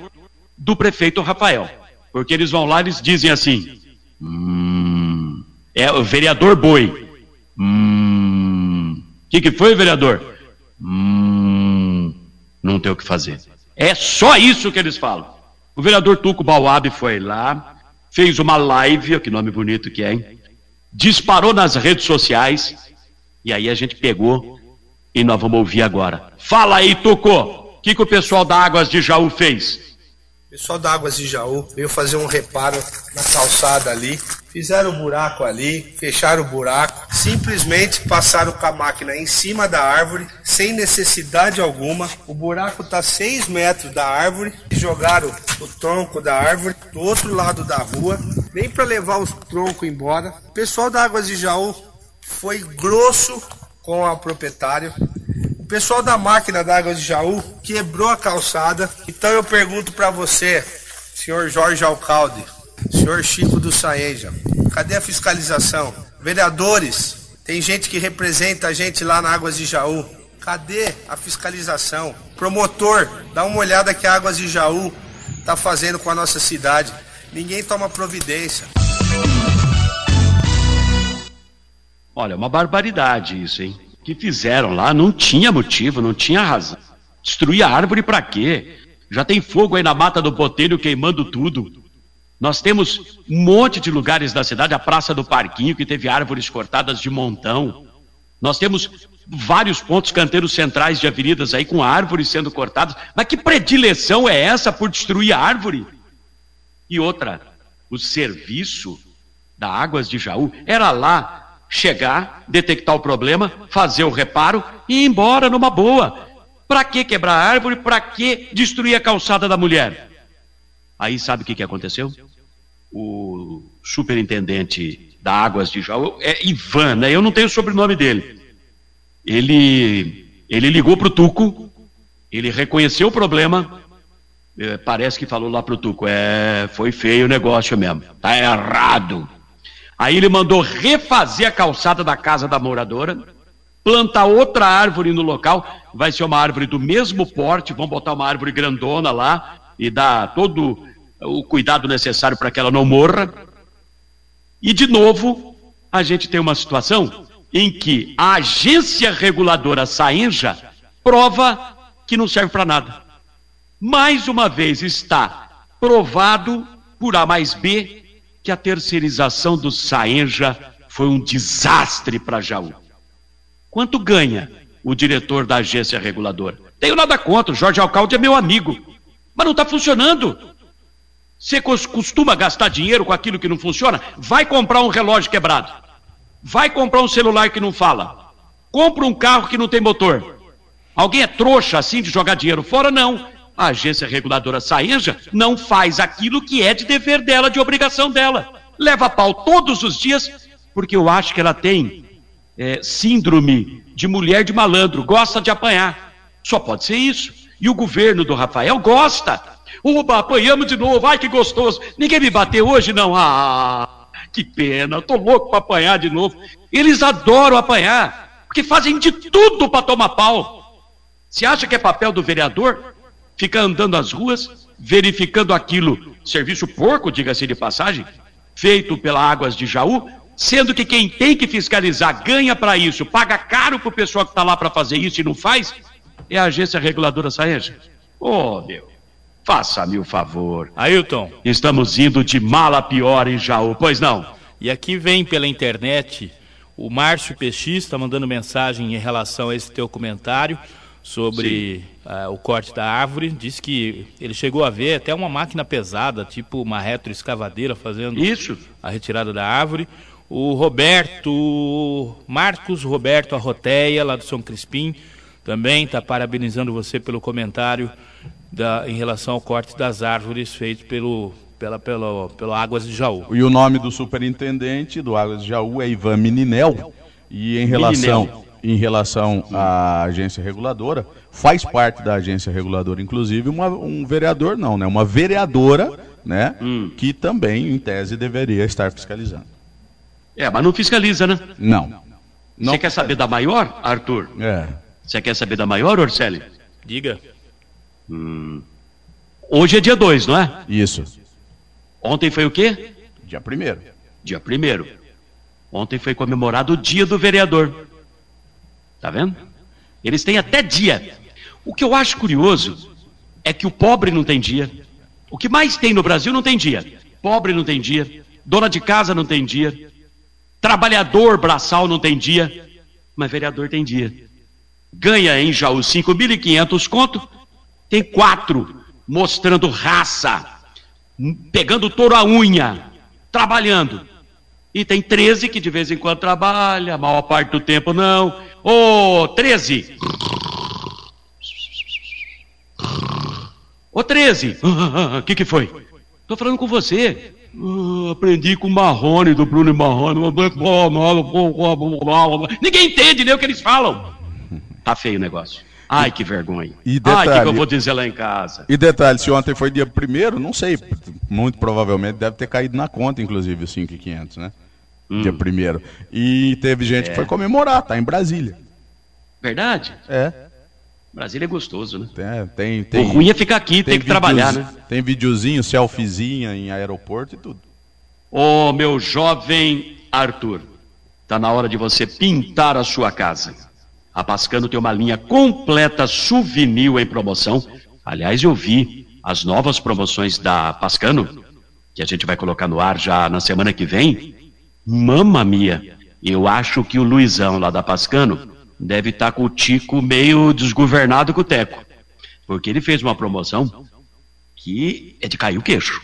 do prefeito Rafael. Porque eles vão lá e eles dizem assim: hum, é o vereador Boi. Hum, o que, que foi, vereador? Hum, não tem o que fazer. É só isso que eles falam. O vereador Tuco Bauab foi lá, fez uma live, que nome bonito que é, hein? disparou nas redes sociais, e aí a gente pegou e nós vamos ouvir agora. Fala aí, Tuco! O que, que o pessoal da Águas de Jaú fez? O pessoal da Águas de Jaú veio fazer um reparo na calçada ali, fizeram o buraco ali, fecharam o buraco, simplesmente passaram com a máquina em cima da árvore, sem necessidade alguma. O buraco está 6 metros da árvore, jogaram o tronco da árvore do outro lado da rua, nem para levar os troncos embora. O pessoal da Águas de Jaú foi grosso com a proprietária. O pessoal da máquina da Águas de Jaú quebrou a calçada. Então eu pergunto para você, senhor Jorge Alcalde, senhor Chico do Saeja, cadê a fiscalização? Vereadores, tem gente que representa a gente lá na Águas de Jaú. Cadê a fiscalização? Promotor, dá uma olhada que a Águas de Jaú tá fazendo com a nossa cidade. Ninguém toma providência. Olha, uma barbaridade isso, hein? Que fizeram lá não tinha motivo, não tinha razão. Destruir a árvore para quê? Já tem fogo aí na mata do Botelho queimando tudo. Nós temos um monte de lugares da cidade, a Praça do Parquinho, que teve árvores cortadas de montão. Nós temos vários pontos canteiros centrais de avenidas aí com árvores sendo cortadas. Mas que predileção é essa por destruir a árvore? E outra, o serviço da Águas de Jaú era lá chegar, detectar o problema, fazer o reparo e ir embora numa boa. Para que quebrar a árvore? Para que destruir a calçada da mulher? Aí sabe o que, que aconteceu? O superintendente da Águas de Jaú é Ivan, né? Eu não tenho o sobrenome dele. Ele ele ligou pro Tuco, ele reconheceu o problema, eh, parece que falou lá pro Tuco, é, foi feio o negócio mesmo, tá errado. Aí ele mandou refazer a calçada da casa da moradora, plantar outra árvore no local, vai ser uma árvore do mesmo porte, vão botar uma árvore grandona lá e dar todo o cuidado necessário para que ela não morra. E de novo, a gente tem uma situação em que a agência reguladora Saenja prova que não serve para nada. Mais uma vez está provado por A mais B que a terceirização do Saenja foi um desastre para Jaú. Quanto ganha o diretor da agência reguladora? Tenho nada contra, o Jorge Alcalde é meu amigo, mas não está funcionando. Você costuma gastar dinheiro com aquilo que não funciona? Vai comprar um relógio quebrado. Vai comprar um celular que não fala. Compra um carro que não tem motor. Alguém é trouxa assim de jogar dinheiro fora? Não. A agência reguladora Saenja não faz aquilo que é de dever dela, de obrigação dela. Leva pau todos os dias, porque eu acho que ela tem é, síndrome de mulher de malandro, gosta de apanhar. Só pode ser isso. E o governo do Rafael gosta. Oba, apanhamos de novo, ai que gostoso. Ninguém me bateu hoje, não. Ah, que pena, tô louco para apanhar de novo. Eles adoram apanhar, porque fazem de tudo para tomar pau. Se acha que é papel do vereador? Fica andando as ruas, verificando aquilo, serviço porco, diga-se de passagem, feito pela Águas de Jaú, sendo que quem tem que fiscalizar ganha para isso, paga caro para o pessoal que está lá para fazer isso e não faz, é a agência reguladora Saenja. Oh, meu, faça-me o favor. Ailton. Estamos indo de mala pior em Jaú, pois não? E aqui vem pela internet o Márcio Peixista mandando mensagem em relação a esse teu comentário sobre uh, o corte da árvore. Diz que ele chegou a ver até uma máquina pesada, tipo uma retroescavadeira, fazendo Isso. a retirada da árvore. O Roberto, Marcos Roberto Arroteia, lá do São Crispim, também está parabenizando você pelo comentário da, em relação ao corte das árvores feito pelo, pela, pela, pela Águas de Jaú. E o nome do superintendente do Águas de Jaú é Ivan Mininel. E em relação, Mininel. em relação à agência reguladora, faz parte da agência reguladora, inclusive, uma, um vereador, não, né? Uma vereadora, né? Hum. Que também, em tese, deveria estar fiscalizando. É, mas não fiscaliza, né? Não. Não. Você quer saber da maior, Arthur? É. Você quer saber da maior, Orcelli? Diga. Hoje é dia 2, não é? Isso. Ontem foi o quê? Dia primeiro. Dia 1 Ontem foi comemorado o dia do vereador. Tá vendo? Eles têm até dia. O que eu acho curioso é que o pobre não tem dia. O que mais tem no Brasil não tem dia. Pobre não tem dia. Dona de casa não tem dia. Trabalhador braçal não tem dia. Mas vereador tem dia. Ganha em Jaú 5.500 conto. Tem quatro mostrando raça. Pegando touro a unha. Trabalhando. E tem 13 que de vez em quando trabalha, a maior parte do tempo não. Ô, 13! Ô, 13! [laughs] O que que foi? Tô falando com você. Ah, aprendi com o Marrone, do Bruno Marrone. Ninguém entende nem o que eles falam. Tá feio o negócio. Ai, que vergonha. E Ai, o que, detalhe- que eu vou dizer lá em casa? E detalhe, se ontem foi dia primeiro, não sei, muito provavelmente deve ter caído na conta, inclusive, os 5,500, né? Dia primeiro. E teve gente É. que foi comemorar, tá em Brasília. Verdade? É. Brasília é gostoso, né? Tem, tem, tem, o ruim é ficar aqui, tem, que trabalhar, né? Tem videozinho, selfiezinha em aeroporto e tudo. Ô, meu jovem Arthur, tá na hora de você pintar a sua casa. A Pascano tem uma linha completa souvenir em promoção. Aliás, eu vi as novas promoções da Pascano, que a gente vai colocar no ar já na semana que vem. Mamma mia! Eu acho que o Luizão lá da Pascano deve estar com o Tico meio desgovernado com o Teco. Porque ele fez uma promoção que é de cair o queixo.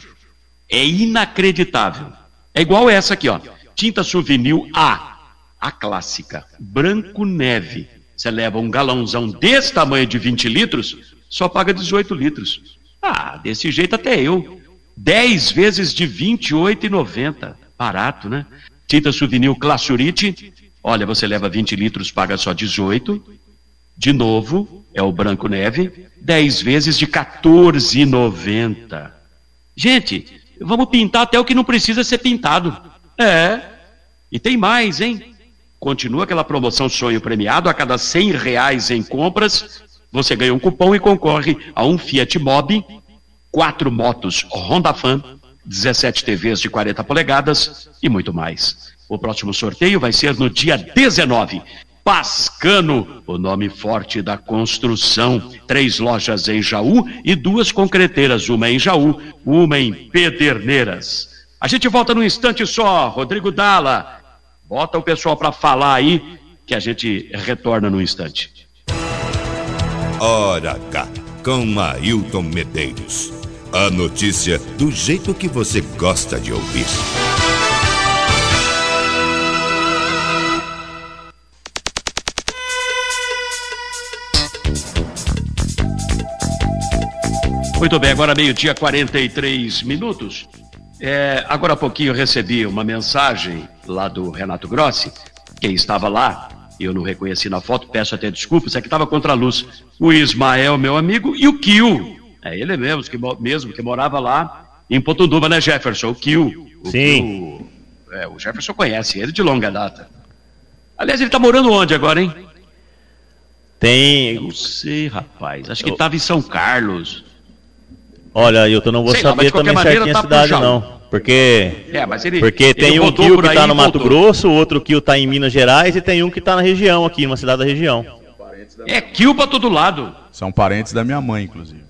É inacreditável. É igual essa aqui, ó. Tinta souvenir A. A clássica. Branco neve. Você leva um galãozão desse tamanho de 20 litros, só paga 18 litros. Ah, desse jeito até eu. 10 vezes de R$ 28,90. Barato, né? Tinta souvenir Classurite. Olha, você leva 20 litros, paga só 18. De novo, é o branco neve. 10 vezes de R$ 14,90. Gente, vamos pintar até o que não precisa ser pintado. É, E tem mais, hein? Continua aquela promoção sonho premiado, a cada 100 reais em compras, você ganha um cupom e concorre a um Fiat Mobi, quatro motos Honda Fan, 17 TVs de 40 polegadas e muito mais. O próximo sorteio vai ser no dia 19. Pascano, o nome forte da construção. Três lojas em Jaú e duas concreteiras, uma em Jaú, uma em Pederneiras. A gente volta num instante só. Rodrigo Dalla, bota o pessoal para falar aí que a gente retorna num instante. Hora H, com Ailton Medeiros. A notícia do jeito que você gosta de ouvir. Muito bem, agora meio-dia, 43 minutos. É, agora há pouquinho eu recebi uma mensagem lá do Renato Grossi, quem estava lá, eu não reconheci na foto, peço até desculpas, é que estava contra a luz. O Ismael, meu amigo, e o Kio. É ele mesmo que, mesmo, que morava lá em Potunduba, né, Jefferson? O Kio. Sim. Kio, é, o Jefferson conhece ele de longa data. Aliás, ele está morando onde agora, hein? Tem. Eu não sei, rapaz. Acho que estava em São Carlos. Olha, eu não vou Sei lá, saber qualquer também maneira certinho a tá cidade, puxado. não. Porque. É, mas ele- porque ele tem um por que aí tá e no Mato voltou. Grosso, o outro Kio tá em Minas Gerais e tem um que tá na região aqui, numa cidade da região. É Kio pra todo lado. São parentes da minha mãe, inclusive.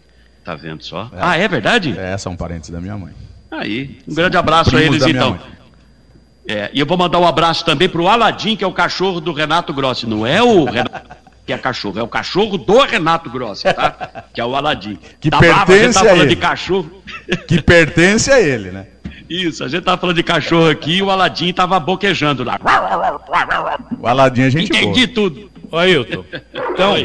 Tá vendo só? Ah, é verdade? É, são parentes da minha mãe. Aí, um grande abraço a eles então. É, e eu vou mandar um abraço também pro Aladim, que é o cachorro do Renato Grossi. Não é o Renato [laughs] que é cachorro, é o cachorro do Renato Grossi, tá? [laughs] Que é o Aladim. Que tá bravo, a pertence tá a falando ele. de cachorro. Que pertence a ele, né? Isso, a gente tá falando de cachorro aqui e o Aladim tava boquejando lá. O Aladim é gente Entendi boa. tudo. Ô, Ailton. Então,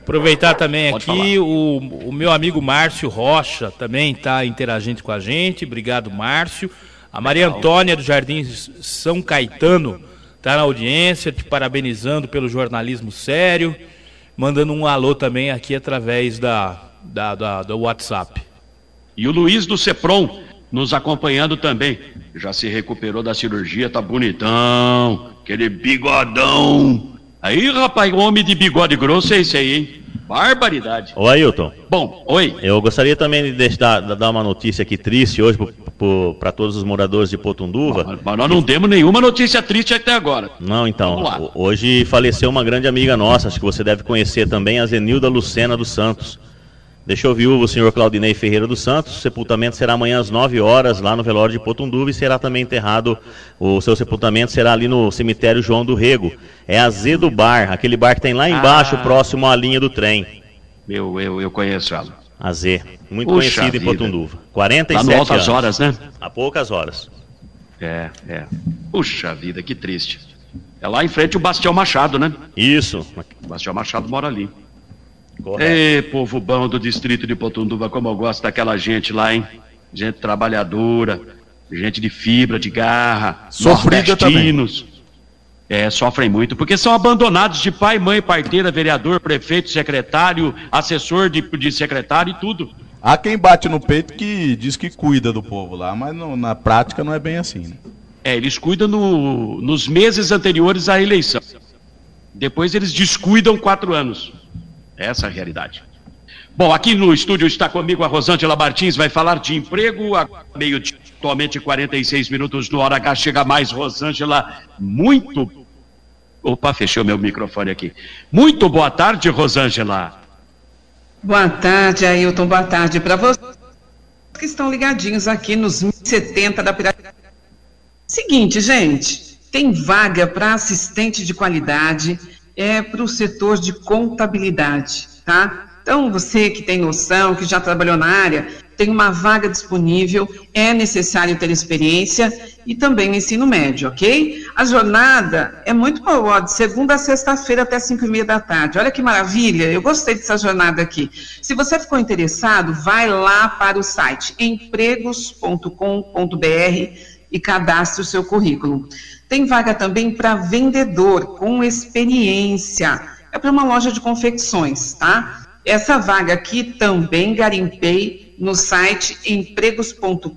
aproveitar também aqui, o, o meu amigo Márcio Rocha também está interagindo com a gente. Obrigado, Márcio. A Maria Antônia do Jardim São Caetano está na audiência, te parabenizando pelo jornalismo sério. Mandando um alô também aqui através da, da, da- do WhatsApp. E o Luiz do Cepron nos acompanhando também. Já se recuperou da cirurgia, tá bonitão. Aquele bigodão. Aí, rapaz, homem de bigode grosso é esse aí, hein? Barbaridade. Ô Ailton. Bom, oi. Eu gostaria também de deixar, de dar uma notícia aqui triste hoje para todos os moradores de Potunduva. Mas nós não demos nenhuma notícia triste até agora. Não, então, hoje faleceu uma grande amiga nossa, acho que você deve conhecer também, a Zenilda Lucena dos Santos. Deixou viúvo o senhor Claudinei Ferreira dos Santos. O sepultamento será amanhã às 9 horas, lá no velório de Potunduva, e será também enterrado, o seu sepultamento será ali no cemitério João do Rego. É a Z do Bar, aquele bar que tem lá embaixo, Ah. próximo à linha do trem. Eu, eu, eu conheço ela. A Z, muito Puxa conhecido em vida. Potunduva. Lá 47 no Altas anos. Horas, né? Há poucas horas. É, é. Puxa vida, que triste. É lá em frente o Bastião Machado, né? Isso. O Bastião Machado mora ali. Correto. Ê, povo bom do distrito de Potunduva, como eu gosto daquela gente lá, hein? Gente trabalhadora, gente de fibra, de garra, Sofrida nordestinos. É, sofrem muito, porque são abandonados de pai, mãe, parteira, vereador, prefeito, secretário, assessor de, de secretário e tudo. Há quem bate no peito que diz que cuida do povo lá, mas não- na prática não é bem assim, né? É, eles cuidam no- nos meses anteriores à eleição. Depois eles descuidam quatro anos. Essa é a realidade. Bom, aqui no estúdio está comigo a Rosângela Martins, vai falar de emprego, a meio dia, atualmente 46 minutos no Hora H, chega mais Rosângela, muito... Opa, fechou meu microfone aqui. Muito boa tarde, Rosângela. Boa tarde, Ailton. Boa tarde para vocês que estão ligadinhos aqui nos 1070 da Pirata. Seguinte, gente, tem vaga para assistente de qualidade, é para o setor de contabilidade, tá? Então, você que tem noção, que já trabalhou na área, tem uma vaga disponível, é necessário ter experiência e também ensino médio, ok? A jornada é muito boa, de segunda a sexta-feira até cinco e meia da tarde. Olha que maravilha, eu gostei dessa jornada aqui. Se você ficou interessado, vai lá para o site empregos.com.br e cadastre o seu currículo. Tem vaga também para vendedor com experiência. É para uma loja de confecções, tá? Essa vaga aqui também garimpei no site empregos.com.br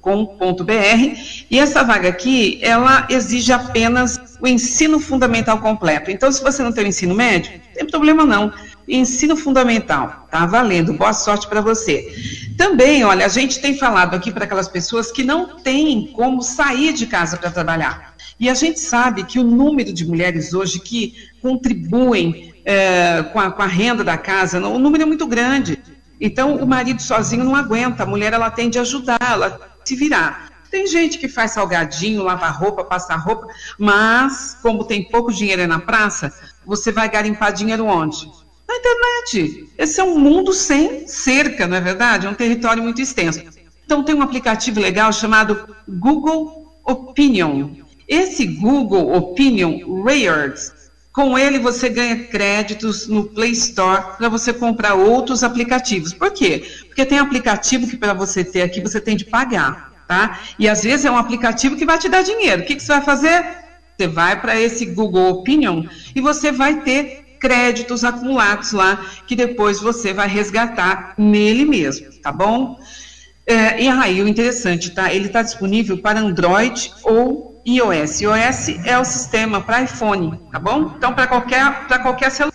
e essa vaga aqui, ela exige apenas o ensino fundamental completo. Então, se você não tem o ensino médio, não tem problema não. Ensino fundamental, tá valendo. Boa sorte para você. Também, olha, a gente tem falado aqui para aquelas pessoas que não têm como sair de casa para trabalhar. E a gente sabe que o número de mulheres hoje que contribuem é, com, a, com, a, renda da casa, o número é muito grande. Então, o marido sozinho não aguenta, a mulher ela tem de ajudar, ela se virar. Tem gente que faz salgadinho, lava roupa, passa roupa, mas, como tem pouco dinheiro na praça, você vai garimpar dinheiro onde? Na internet. Esse é um mundo sem cerca, não é verdade? É um território muito extenso. Então, tem um aplicativo legal chamado Google Opinion. Esse Google Opinion Rares com ele você ganha créditos no Play Store para você comprar outros aplicativos. Por quê? Porque tem aplicativo que para você ter aqui você tem de pagar, tá? E às vezes é um aplicativo que vai te dar dinheiro. O que, que você vai fazer? Você vai para esse Google Opinion e você vai ter créditos acumulados lá que depois você vai resgatar nele mesmo, tá bom? É, e aí o interessante, tá? Ele está disponível para Android ou iOS. iOS é o sistema para iPhone, tá bom? Então, para qualquer, qualquer celular.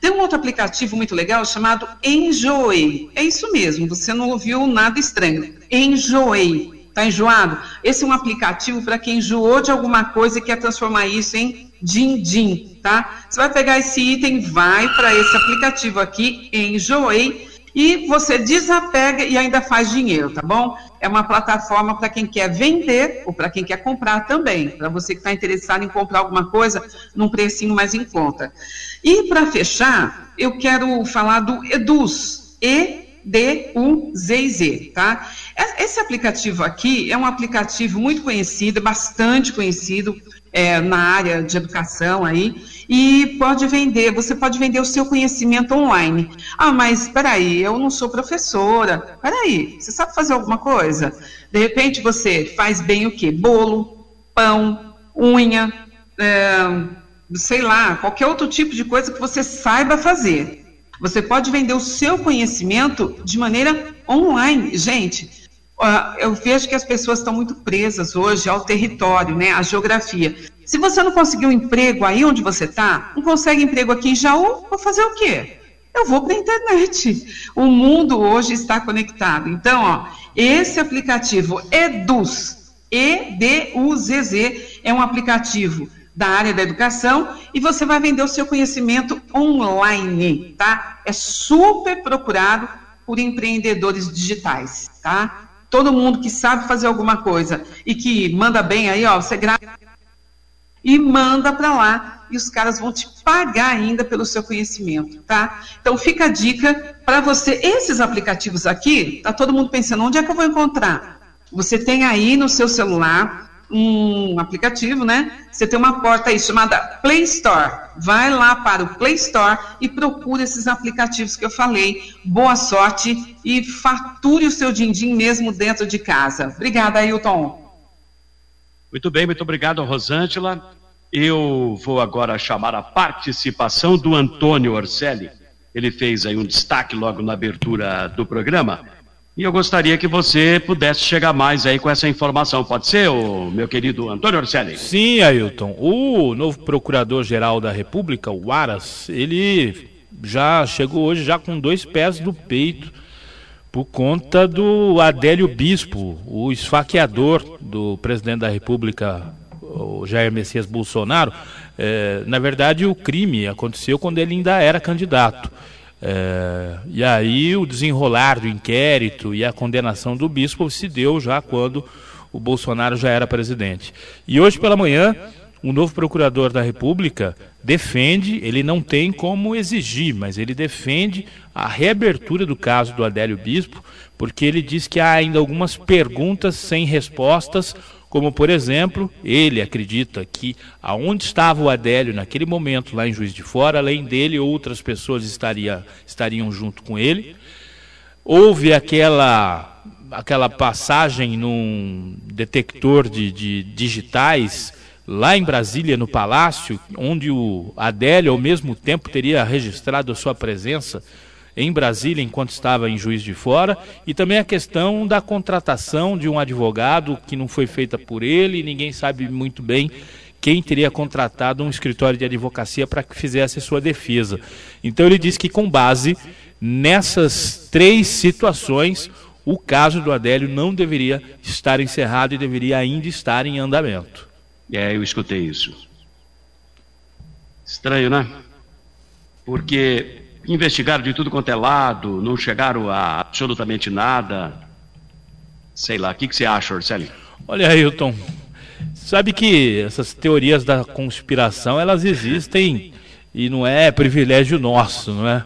Tem um outro aplicativo muito legal chamado Enjoei. É isso mesmo, você não ouviu nada estranho. Enjoei. Tá enjoado? Esse é um aplicativo para quem enjoou de alguma coisa e quer transformar isso em din-din, tá? Você vai pegar esse item, vai para esse aplicativo aqui, Enjoei, e você desapega e ainda faz dinheiro, tá bom? É uma plataforma para quem quer vender ou para quem quer comprar também, para você que está interessado em comprar alguma coisa num precinho mais em conta. E para fechar, eu quero falar do Eduz, E-D-U-Z-Z, tá? Esse aplicativo aqui é um aplicativo muito conhecido, bastante conhecido é, na área de educação aí, e pode vender, você pode vender o seu conhecimento online. Ah, mas espera aí, eu não sou professora. Espera aí, você sabe fazer alguma coisa? De repente você faz bem o quê? Bolo, pão, unha, é, sei lá, qualquer outro tipo de coisa que você saiba fazer. Você pode vender o seu conhecimento de maneira online. Gente, eu vejo que as pessoas estão muito presas hoje ao território, né, à geografia. Se você não conseguir um emprego aí onde você está, não consegue emprego aqui em Jaú, vou fazer o quê? Eu vou para a internet. O mundo hoje está conectado. Então, ó, esse aplicativo Eduz, E-D-U-Z-Z, é um aplicativo da área da educação e você vai vender o seu conhecimento online, tá? É super procurado por empreendedores digitais, tá? Todo mundo que sabe fazer alguma coisa e que manda bem aí, ó, você grava e manda para lá e os caras vão te pagar ainda pelo seu conhecimento, tá? Então fica a dica para você. Esses aplicativos aqui, tá todo mundo pensando, onde é que eu vou encontrar? Você tem aí no seu celular um aplicativo, né? Você tem uma porta aí chamada Play Store. Vai lá para o Play Store e procure esses aplicativos que eu falei. Boa sorte e fature o seu din-din mesmo dentro de casa. Obrigada, Ailton. Muito bem, muito obrigado, Rosângela. Eu vou agora chamar a participação do Antônio Orselli. Ele fez aí um destaque logo na abertura do programa. E eu gostaria que você pudesse chegar mais aí com essa informação. Pode ser, meu querido Antônio Orselli? Sim, Ailton. O novo Procurador-Geral da República, o Aras, ele já chegou hoje já com dois pés no peito por conta do Adélio Bispo, o esfaqueador do presidente da República, Jair Messias Bolsonaro. É, na verdade, o crime aconteceu quando ele ainda era candidato. É, e aí o desenrolar do inquérito e a condenação do bispo se deu já quando o Bolsonaro já era presidente. E hoje pela manhã o novo procurador da República defende, ele não tem como exigir, mas ele defende a reabertura do caso do Adélio Bispo, porque ele diz que há ainda algumas perguntas sem respostas, como por exemplo, ele acredita que aonde estava o Adélio naquele momento lá em Juiz de Fora, além dele outras pessoas estaria, estariam junto com ele. Houve aquela aquela passagem num detector de, de digitais lá em Brasília, no Palácio, onde o Adélio, ao mesmo tempo, teria registrado a sua presença em Brasília enquanto estava em Juiz de Fora e também a questão da contratação de um advogado que não foi feita por ele, ninguém sabe muito bem quem teria contratado um escritório de advocacia para que fizesse sua defesa. Então ele disse que com base nessas três situações, o caso do Adélio não deveria estar encerrado e deveria ainda estar em andamento. É, eu escutei isso. Estranho, né? Porque investigaram de tudo quanto é lado, não chegaram a absolutamente nada. Sei lá, o que, que você acha, Orcelli? Olha, Ailton, sabe que essas teorias da conspiração, elas existem e não é privilégio nosso, não é?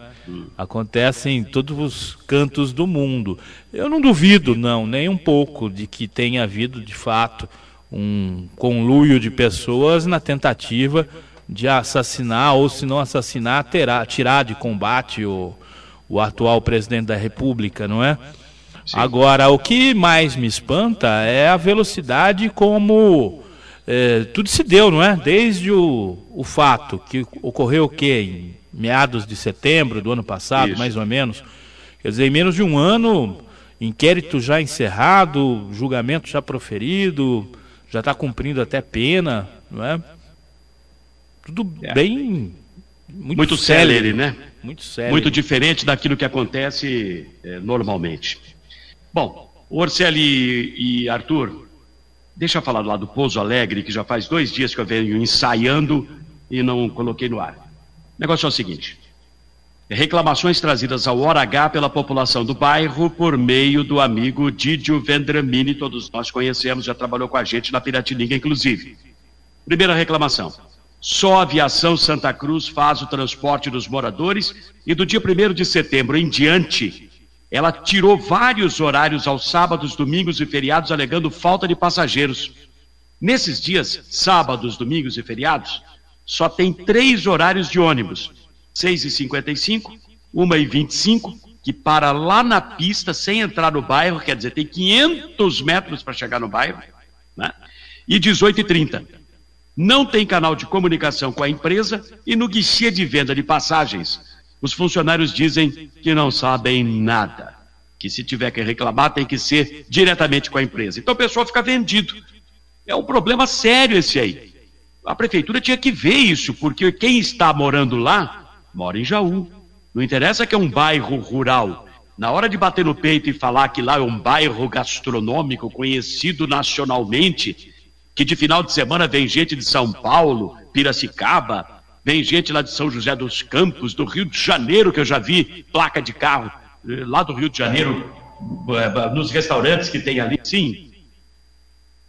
Acontecem em todos os cantos do mundo. Eu não duvido, não, nem um pouco, de que tenha havido, de fato, um conluio de pessoas na tentativa de assassinar, ou se não assassinar, terá, tirar de combate o, o atual presidente da República, não é? Sim. Agora, o que mais me espanta é a velocidade como é, tudo se deu, não é? Desde o, o fato que ocorreu o quê? Em meados de setembro do ano passado, Isso. mais ou menos. Quer dizer, em menos de um ano, inquérito já encerrado, julgamento já proferido, já está cumprindo até pena, não é? Tudo é. bem. Muito, muito célere, né? Muito sério. Muito diferente daquilo que acontece é, normalmente. Bom, Orceli e Arthur, deixa eu falar lá do Pouso Alegre, que já faz dois dias que eu venho ensaiando e não coloquei no ar. O negócio é o seguinte: reclamações trazidas ao Hora H pela população do bairro por meio do amigo Didio Vendramini, todos nós conhecemos, já trabalhou com a gente na Piratininga, inclusive. Primeira reclamação. Só a Aviação Santa Cruz faz o transporte dos moradores e do dia 1 de setembro em diante, ela tirou vários horários aos sábados, domingos e feriados, alegando falta de passageiros. Nesses dias, sábados, domingos e feriados, só tem três horários de ônibus: 6h55, 1h25, que para lá na pista sem entrar no bairro, quer dizer, tem 500 metros para chegar no bairro, né? e 18h30 não tem canal de comunicação com a empresa e no guichê de venda de passagens, os funcionários dizem que não sabem nada. Que se tiver que reclamar, tem que ser diretamente com a empresa. Então o pessoal fica vendido. É um problema sério esse aí. A prefeitura tinha que ver isso, porque quem está morando lá, mora em Jaú. Não interessa que é um bairro rural. Na hora de bater no peito e falar que lá é um bairro gastronômico conhecido nacionalmente, que de final de semana vem gente de São Paulo, Piracicaba, vem gente lá de São José dos Campos, do Rio de Janeiro, que eu já vi placa de carro eh, lá do Rio de Janeiro, eh, nos restaurantes que tem ali, sim.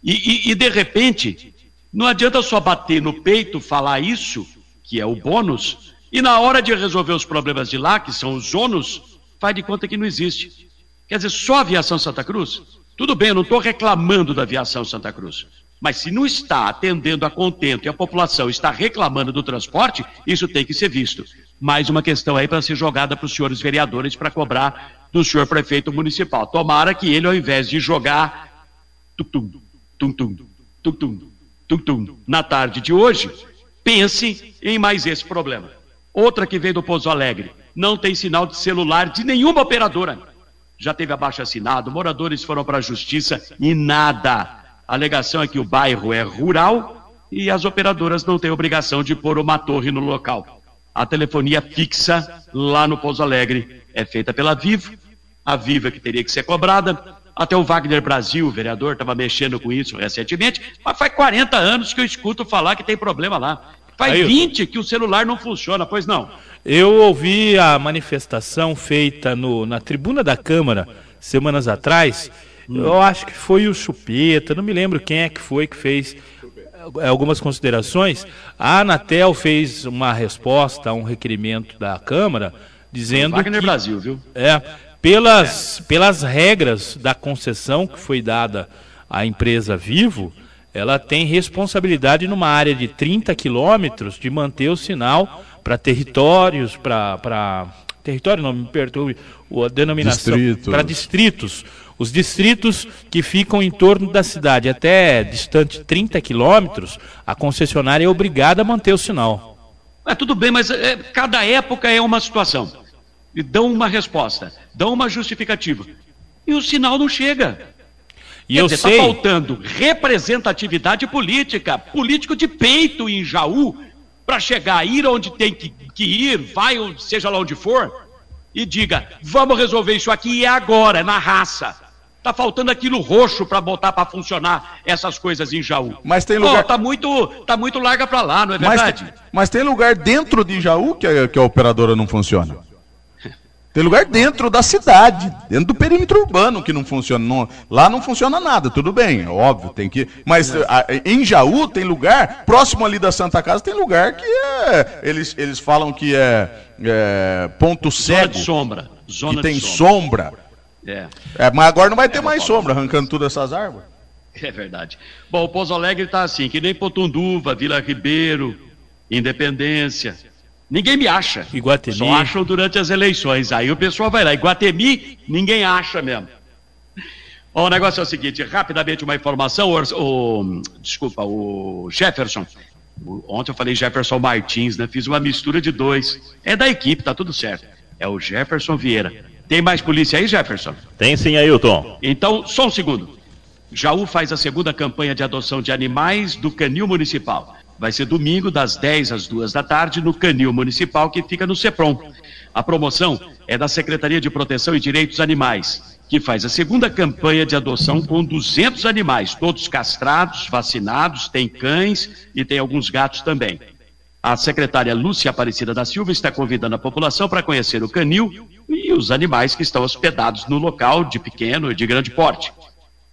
E, e, e de repente, não adianta só bater no peito, falar isso, que é o bônus, e na hora de resolver os problemas de lá, que são os ônus, faz de conta que não existe. Quer dizer, só a aviação Santa Cruz? Tudo bem, eu não estou reclamando da aviação Santa Cruz. Mas se não está atendendo a contento e a população está reclamando do transporte, isso tem que ser visto. Mais uma questão aí para ser jogada para os senhores vereadores para cobrar do senhor prefeito municipal. Tomara que ele, ao invés de jogar tum-tum, tum-tum, tum-tum, tum-tum, na tarde de hoje, pense em mais esse problema. Outra que veio do Pouso Alegre, não tem sinal de celular de nenhuma operadora. Já teve abaixo assinado, moradores foram para a justiça e nada a alegação é que o bairro é rural e as operadoras não têm obrigação de pôr uma torre no local. A telefonia fixa lá no Pouso Alegre é feita pela Vivo, a Vivo é que teria que ser cobrada. Até o Wagner Brasil, o vereador, estava mexendo com isso recentemente, mas faz 40 anos que eu escuto falar que tem problema lá. Faz Aí, 20 que o celular não funciona, pois não. Eu ouvi a manifestação feita no, na tribuna da Câmara semanas atrás eu acho que foi o Chupeta, não me lembro quem é que foi que fez eh, algumas considerações. A Anatel fez uma resposta a um requerimento da Câmara dizendo Wagner que, Brasil, viu? É, pelas, pelas regras da concessão que foi dada à empresa Vivo, ela tem responsabilidade numa área de 30 quilômetros de manter o sinal para territórios, para território não me perturbe, a denominação para distritos os distritos que ficam em torno da cidade, até distante 30 quilômetros, a concessionária é obrigada a manter o sinal. É, tudo bem, mas é, cada época é uma situação. e dão uma resposta, dão uma justificativa. E o sinal não chega. E eu dizer, sei. Está faltando representatividade política, político de peito em Jaú, para chegar, ir onde tem que, que ir, vai, seja lá onde for, e diga: vamos resolver isso aqui e é agora, na raça. Tá faltando aquilo roxo para botar para funcionar essas coisas em Jaú. Mas tem lugar- tá muito, tá muito larga para lá, não é Mas, verdade? mas tem lugar dentro de Jaú que a, que a operadora não funciona. Tem lugar dentro da cidade, dentro do perímetro urbano que não funciona. Não- lá não funciona nada, tudo bem, é óbvio, tem que. Mas a- em Jaú tem lugar, próximo ali da Santa Casa, tem lugar que é. Eles, eles falam que é, é ponto Zona cego. de sombra. Zona que tem de sombra. sombra. É. É, mas agora não vai ter mais sombra, arrancando todas essas árvores. É verdade. Bom, o Pouso Alegre está assim, que nem Potunduva, Vila Ribeiro, Independência. Ninguém me acha. Iguatemi. Só acham durante as eleições. Aí o pessoal vai lá. Iguatemi, ninguém acha mesmo. Bom, o negócio é o seguinte, rapidamente uma informação. O, o- desculpa, o Jefferson. o- ontem eu falei Jefferson Martins, né? Fiz uma mistura de dois. É da equipe, tá tudo certo. É o Jefferson Vieira. Tem mais polícia aí, Jefferson? Tem sim, Ailton. Então, só um segundo. Jaú faz a segunda campanha de adoção de animais do Canil Municipal. Vai ser domingo, das 10 às 2 da tarde, no Canil Municipal, que fica no CEPROM. A promoção é da Secretaria de Proteção e Direitos Animais, que faz a segunda campanha de adoção com 200 animais, todos castrados, vacinados, tem cães e tem alguns gatos também. A secretária Lúcia Aparecida da Silva está convidando a população para conhecer o canil e os animais que estão hospedados no local de pequeno e de grande porte.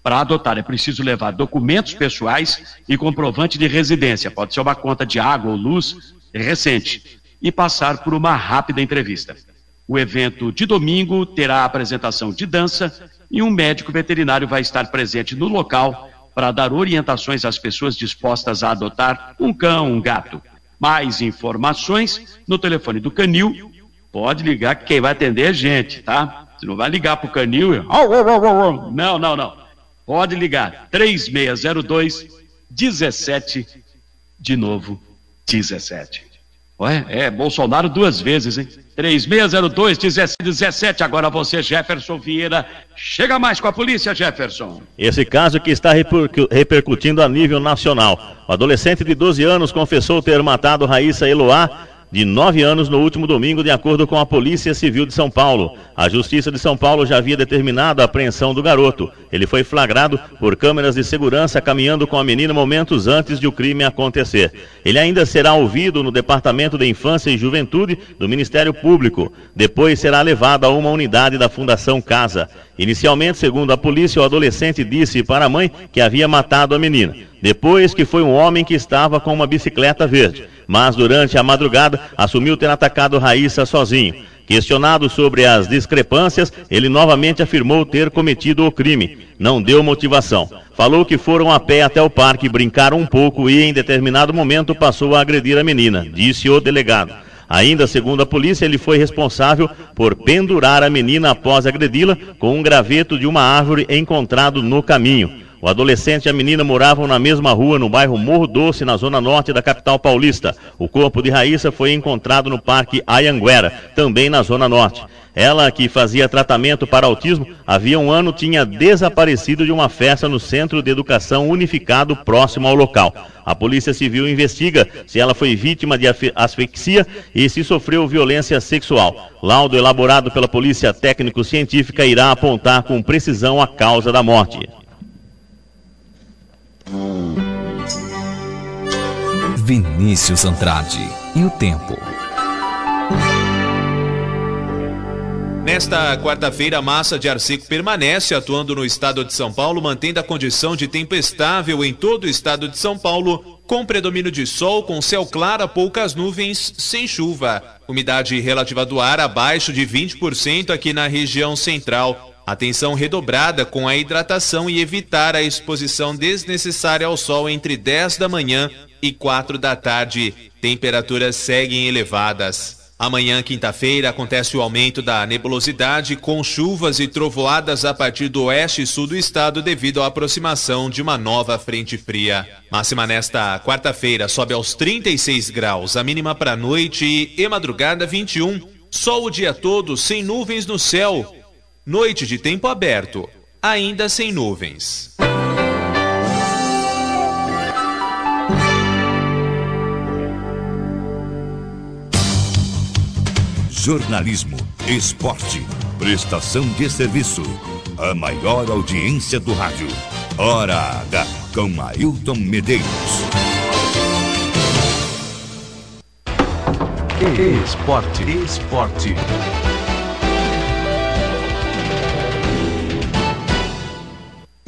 Para adotar é preciso levar documentos pessoais e comprovante de residência, pode ser uma conta de água ou luz recente, e passar por uma rápida entrevista. O evento de domingo terá apresentação de dança e um médico veterinário vai estar presente no local para dar orientações às pessoas dispostas a adotar um cão, um gato. Mais informações no telefone do Canil. Pode ligar que quem vai atender é gente, tá? Você não vai ligar pro Canil. Não, não, não. Pode ligar 3602 17 de novo 17. Ué, é Bolsonaro duas vezes, hein? 3602 17. Agora você, Jefferson Vieira. Chega mais com a polícia, Jefferson. Esse caso que está repercu- repercutindo a nível nacional. O adolescente de 12 anos confessou ter matado Raíssa Eloá, de 9 anos, no último domingo, de acordo com a Polícia Civil de São Paulo. A Justiça de São Paulo já havia determinado a apreensão do garoto. Ele foi flagrado por câmeras de segurança caminhando com a menina momentos antes de o crime acontecer. Ele ainda será ouvido no Departamento de Infância e Juventude do Ministério Público. Depois será levado a uma unidade da Fundação Casa. Inicialmente, segundo a polícia, o adolescente disse para a mãe que havia matado a menina. Depois que foi um homem que estava com uma bicicleta verde. Mas durante a madrugada assumiu ter atacado Raíssa sozinho. Questionado sobre as discrepâncias, ele novamente afirmou ter cometido o crime. Não deu motivação. Falou que foram a pé até o parque, brincaram um pouco e, em determinado momento, passou a agredir a menina, disse o delegado. Ainda segundo a polícia, ele foi responsável por pendurar a menina após agredi-la com um graveto de uma árvore encontrado no caminho. O adolescente e a menina moravam na mesma rua no bairro Morro Doce, na zona norte da capital paulista. O corpo de Raíssa foi encontrado no Parque Ayanguera, também na zona norte. Ela, que fazia tratamento para autismo, havia um ano tinha desaparecido de uma festa no Centro de Educação Unificado próximo ao local. A Polícia Civil investiga se ela foi vítima de asfixia e se sofreu violência sexual. Laudo elaborado pela Polícia Técnico-Científica irá apontar com precisão a causa da morte. Vinícius Andrade e o tempo. Nesta quarta-feira, a massa de ar seco permanece atuando no estado de São Paulo, mantendo a condição de tempo estável em todo o estado de São Paulo, com predomínio de sol, com céu claro, poucas nuvens, sem chuva. Umidade relativa do ar abaixo de 20% aqui na região central. Atenção redobrada com a hidratação e evitar a exposição desnecessária ao sol entre 10 da manhã e 4 da tarde. Temperaturas seguem elevadas. Amanhã, quinta-feira, acontece o aumento da nebulosidade com chuvas e trovoadas a partir do oeste e sul do estado devido à aproximação de uma nova frente fria. Máxima nesta quarta-feira sobe aos 36 graus, a mínima para noite e madrugada 21. sol o dia todo sem nuvens no céu. Noite de tempo aberto, ainda sem nuvens. Jornalismo, esporte, prestação de serviço. A maior audiência do rádio. Hora H, com Ailton Medeiros. Esporte. Esporte.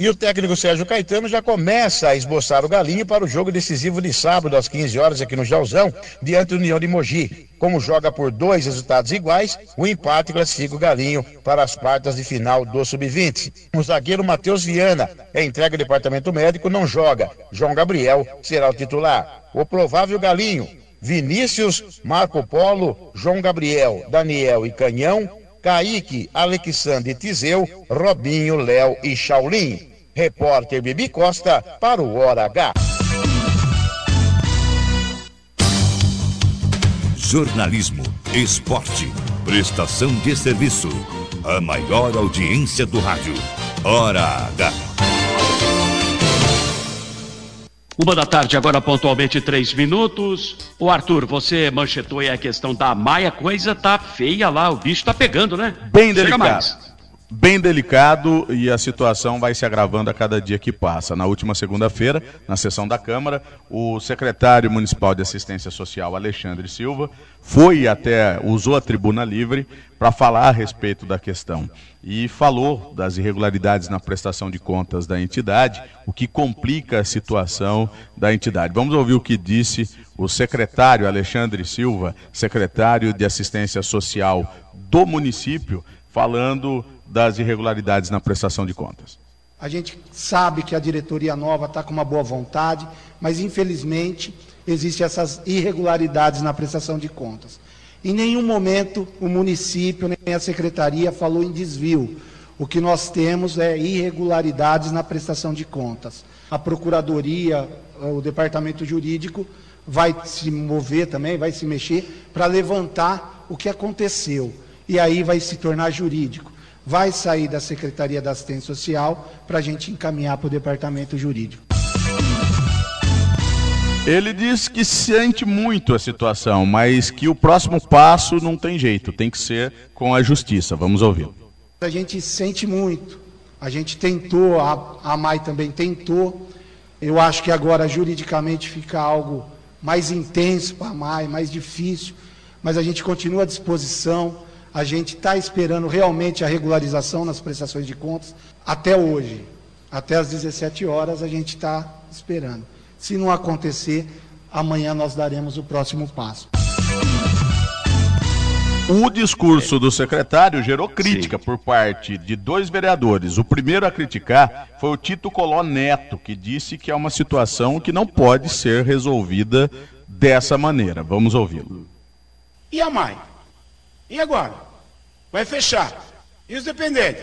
E o técnico Sérgio Caetano já começa a esboçar o galinho para o jogo decisivo de sábado às 15 horas aqui no Jauzão, diante do União de Mogi. Como joga por dois resultados iguais, o empate classifica o galinho para as quartas de final do Sub-20. O zagueiro Matheus Viana é entregue ao departamento médico, não joga. João Gabriel será o titular. O provável galinho, Vinícius, Marco Polo, João Gabriel, Daniel e Canhão, Kaique, Alexandre Tizeu, Robinho, Léo e Shaolin. Repórter Bibi Costa para o Hora H. Jornalismo, esporte, prestação de serviço. A maior audiência do rádio. Hora H. Uma da tarde, agora pontualmente três minutos. O Arthur, você manchetou aí a questão da Maia, coisa tá feia lá, o bicho tá pegando, né? Bem Chega delicado. Bem delicado e a situação vai se agravando a cada dia que passa. Na última segunda-feira, na sessão da Câmara, o secretário municipal de assistência social, Alexandre Silva, foi até, usou a tribuna livre para falar a respeito da questão e falou das irregularidades na prestação de contas da entidade, o que complica a situação da entidade. Vamos ouvir o que disse o secretário Alexandre Silva, secretário de assistência social do município, falando das irregularidades na prestação de contas. A gente sabe que a diretoria nova está com uma boa vontade, mas infelizmente existem essas irregularidades na prestação de contas. Em nenhum momento o município nem a secretaria falou em desvio. O que nós temos é irregularidades na prestação de contas. A procuradoria, o departamento jurídico vai se mover também, vai se mexer para levantar o que aconteceu. E aí vai se tornar jurídico vai sair da Secretaria da Assistência Social para a gente encaminhar para o Departamento Jurídico. Ele diz que sente muito a situação, mas que o próximo passo não tem jeito, tem que ser com a justiça. Vamos ouvir. A gente sente muito. A gente tentou, a, a MAI também tentou. Eu acho que agora juridicamente fica algo mais intenso para a MAI, mais difícil, mas a gente continua à disposição. A gente está esperando realmente a regularização nas prestações de contas até hoje. Até às 17 horas a gente está esperando. Se não acontecer, amanhã nós daremos o próximo passo. O discurso do secretário gerou crítica por parte de dois vereadores. O primeiro a criticar foi o Tito Coló Neto, que disse que é uma situação que não pode ser resolvida dessa maneira. Vamos ouvi-lo. E a mãe? E agora? Vai fechar. E os dependentes?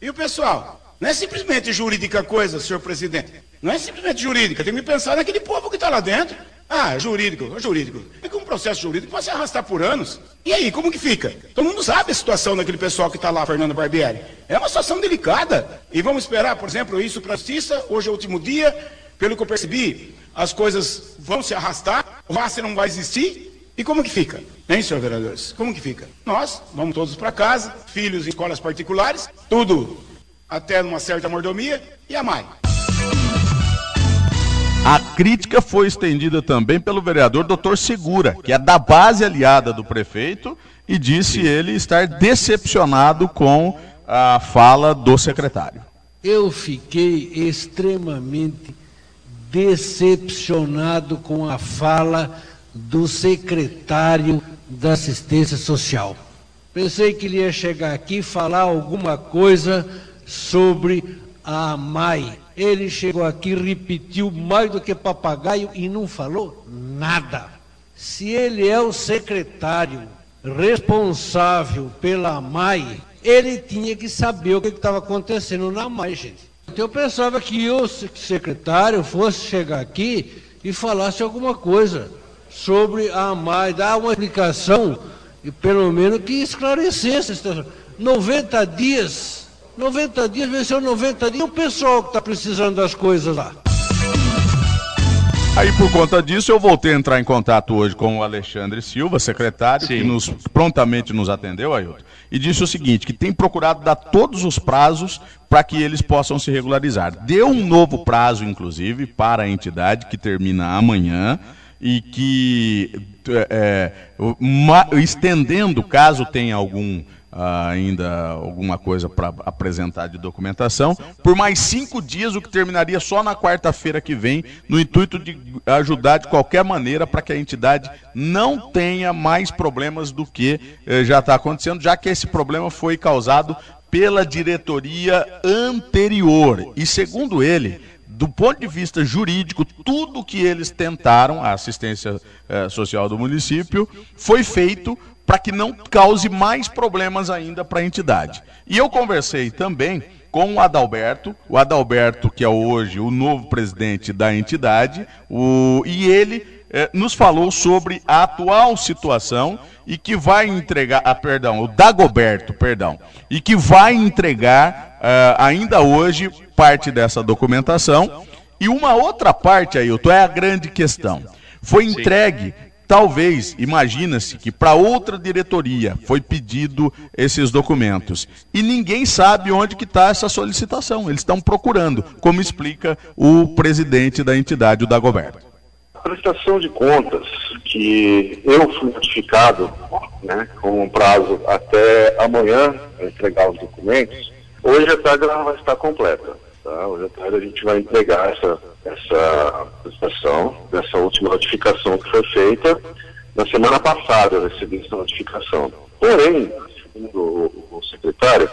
E o pessoal? Não é simplesmente jurídica coisa, senhor presidente. Não é simplesmente jurídica. Tem que pensar naquele povo que está lá dentro. Ah, jurídico, jurídico. É que um processo jurídico pode se arrastar por anos. E aí, como que fica? Todo mundo sabe a situação daquele pessoal que está lá, Fernando Barbieri. É uma situação delicada. E vamos esperar, por exemplo, isso para a justiça. Hoje é o último dia. Pelo que eu percebi, as coisas vão se arrastar. O Rasta não vai existir. E como que fica? Hein, senhor vereadores? Como que fica? Nós vamos todos para casa, filhos em escolas particulares, tudo até numa certa mordomia, e a mãe. A crítica foi estendida também pelo vereador Dr. Segura, que é da base aliada do prefeito, e disse ele estar decepcionado com a fala do secretário. Eu fiquei extremamente decepcionado com a fala do secretário da Assistência Social. Pensei que ele ia chegar aqui falar alguma coisa sobre a MAI. Ele chegou aqui, repetiu mais do que papagaio e não falou nada. Se ele é o secretário responsável pela MAI, ele tinha que saber o que estava acontecendo na MAI, gente. Então eu pensava que o secretário fosse chegar aqui e falasse alguma coisa sobre a MAI, dar uma explicação e pelo menos que esclarecesse a situação. 90 dias, 90 dias, venceu 90 dias, o pessoal que está precisando das coisas lá. Aí, por conta disso, eu voltei a entrar em contato hoje com o Alexandre Silva, secretário, Sim. que nos, prontamente nos atendeu, Ailton, e disse o seguinte, que tem procurado dar todos os prazos para que eles possam se regularizar. Deu um novo prazo, inclusive, para a entidade, que termina amanhã, e que, é, uma, estendendo, caso tenha algum ainda alguma coisa para apresentar de documentação, por mais cinco dias, o que terminaria só na quarta-feira que vem, no intuito de ajudar de qualquer maneira para que a entidade não tenha mais problemas do que eh, já está acontecendo, já que esse problema foi causado pela diretoria anterior. E segundo ele, do ponto de vista jurídico, tudo que eles tentaram, a assistência eh, social do município, foi feito para que não cause mais problemas ainda para a entidade. E eu conversei também com o Adalberto, o Adalberto que é hoje o novo presidente da entidade, o, e ele eh, nos falou sobre a atual situação e que vai entregar, ah, perdão, o Dagoberto, perdão, e que vai entregar eh, ainda hoje parte dessa documentação. E uma outra parte, Ailton, é a grande questão. Foi entregue Talvez, imagina-se que para outra diretoria foi pedido esses documentos e ninguém sabe onde que está essa solicitação. Eles estão procurando, como explica o presidente da entidade, o Dagoberto. A prestação de contas que eu fui notificado, né, com um prazo até amanhã para entregar os documentos, hoje a tarde ela vai estar completa. Tá? Hoje à tarde a gente vai entregar essa essa prestação, dessa última notificação que foi feita. Na semana passada eu recebi essa notificação. Porém, segundo o, secretário,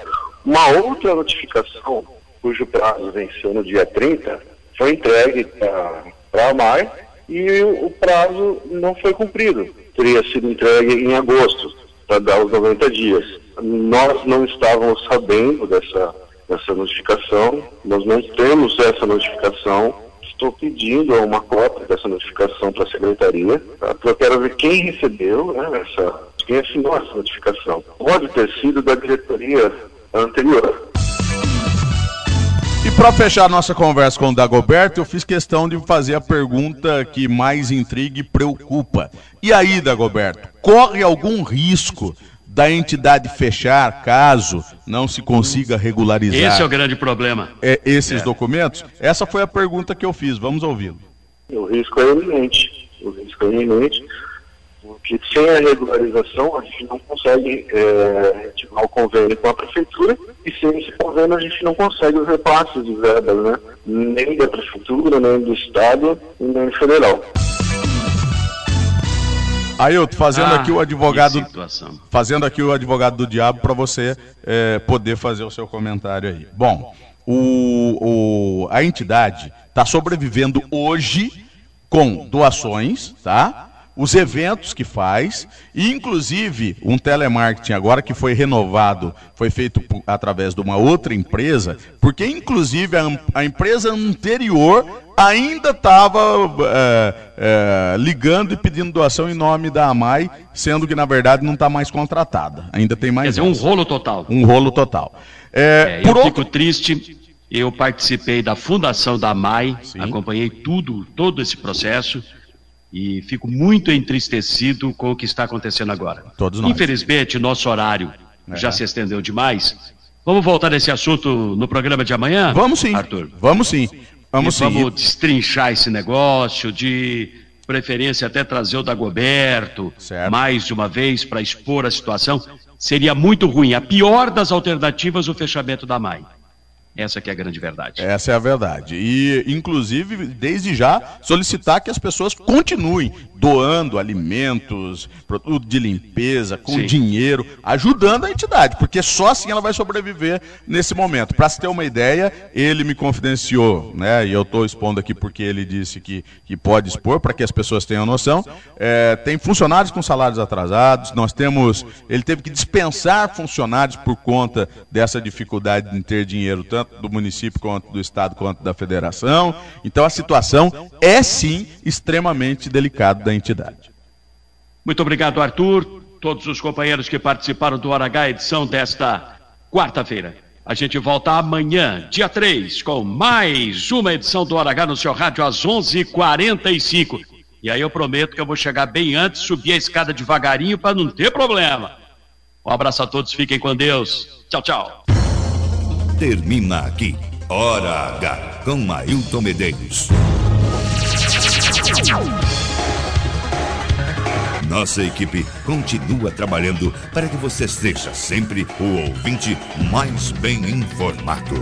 uma outra notificação, cujo prazo venceu no dia 30, foi entregue para a MAI e o, o prazo não foi cumprido. Teria sido entregue em agosto, para dar os 90 dias. Nós não estávamos sabendo dessa, dessa notificação, nós não temos essa notificação estou pedindo uma cópia dessa notificação para a secretaria, tá? porque eu quero ver quem recebeu né, essa, quem assinou essa notificação. Pode ter sido da diretoria anterior. E para fechar nossa conversa com o Dagoberto, eu fiz questão de fazer a pergunta que mais intriga e preocupa. E aí, Dagoberto, corre algum risco da entidade fechar caso não se consiga regularizar. Esse é o grande problema. É, esses é. documentos? Essa foi a pergunta que eu fiz. Vamos ouvi-lo. O risco é iminente. O risco é iminente, porque sem a regularização a gente não consegue é, ativar o convênio com a prefeitura e sem esse convênio a gente não consegue os repasses de verbas, né? Nem da prefeitura, nem do estado, nem do federal. Ailton, fazendo ah, aqui o advogado. Fazendo aqui o advogado do diabo para você é, poder fazer o seu comentário aí. Bom, o, o a entidade está sobrevivendo hoje com doações, tá? Os eventos que faz, e inclusive um telemarketing agora que foi renovado, foi feito através de uma outra empresa, porque inclusive a, a empresa anterior ainda estava é, é, ligando e pedindo doação em nome da AMAI, sendo que na verdade não está mais contratada. Ainda tem mais. Quer dizer, um rolo total. Um rolo total. É, é eu outro... fico triste. Eu participei da fundação da AMAI, Sim. acompanhei tudo, todo esse processo e fico muito entristecido com o que está acontecendo agora. Todos nós. Infelizmente, nosso horário é. já se estendeu demais. Vamos voltar nesse assunto no programa de amanhã? Vamos sim. Arthur. Vamos sim. Vamos e sim. Vamos destrinchar esse negócio, de preferência até trazer o Dagoberto certo. mais uma vez para expor a situação. Seria muito ruim. A pior das alternativas, o fechamento da MAI. Essa que é a grande verdade. Essa é a verdade. E, inclusive, desde já, solicitar que as pessoas continuem doando alimentos, produto de limpeza, com Sim. dinheiro, ajudando a entidade, porque só assim ela vai sobreviver nesse momento. Para se ter uma ideia, ele me confidenciou, né? E eu estou expondo aqui porque ele disse que, que pode expor, para que as pessoas tenham noção. É, tem funcionários com salários atrasados, nós temos. Ele teve que dispensar funcionários por conta dessa dificuldade de ter dinheiro, tanto do município quanto do estado quanto da federação. Então a situação é sim extremamente delicada da entidade. Muito obrigado, Arthur. todos os companheiros que participaram do Hora H edição desta quarta-feira. A gente volta amanhã, dia 3, com mais uma edição do Hora H no seu rádio às 11h45. E aí eu prometo que eu vou chegar bem antes, subir a escada devagarinho para não ter problema. Um abraço a todos, fiquem com Deus. Tchau, tchau. Termina aqui. Hora H com Ailton Medeiros. Nossa equipe continua trabalhando para que você seja sempre o ouvinte mais bem informado.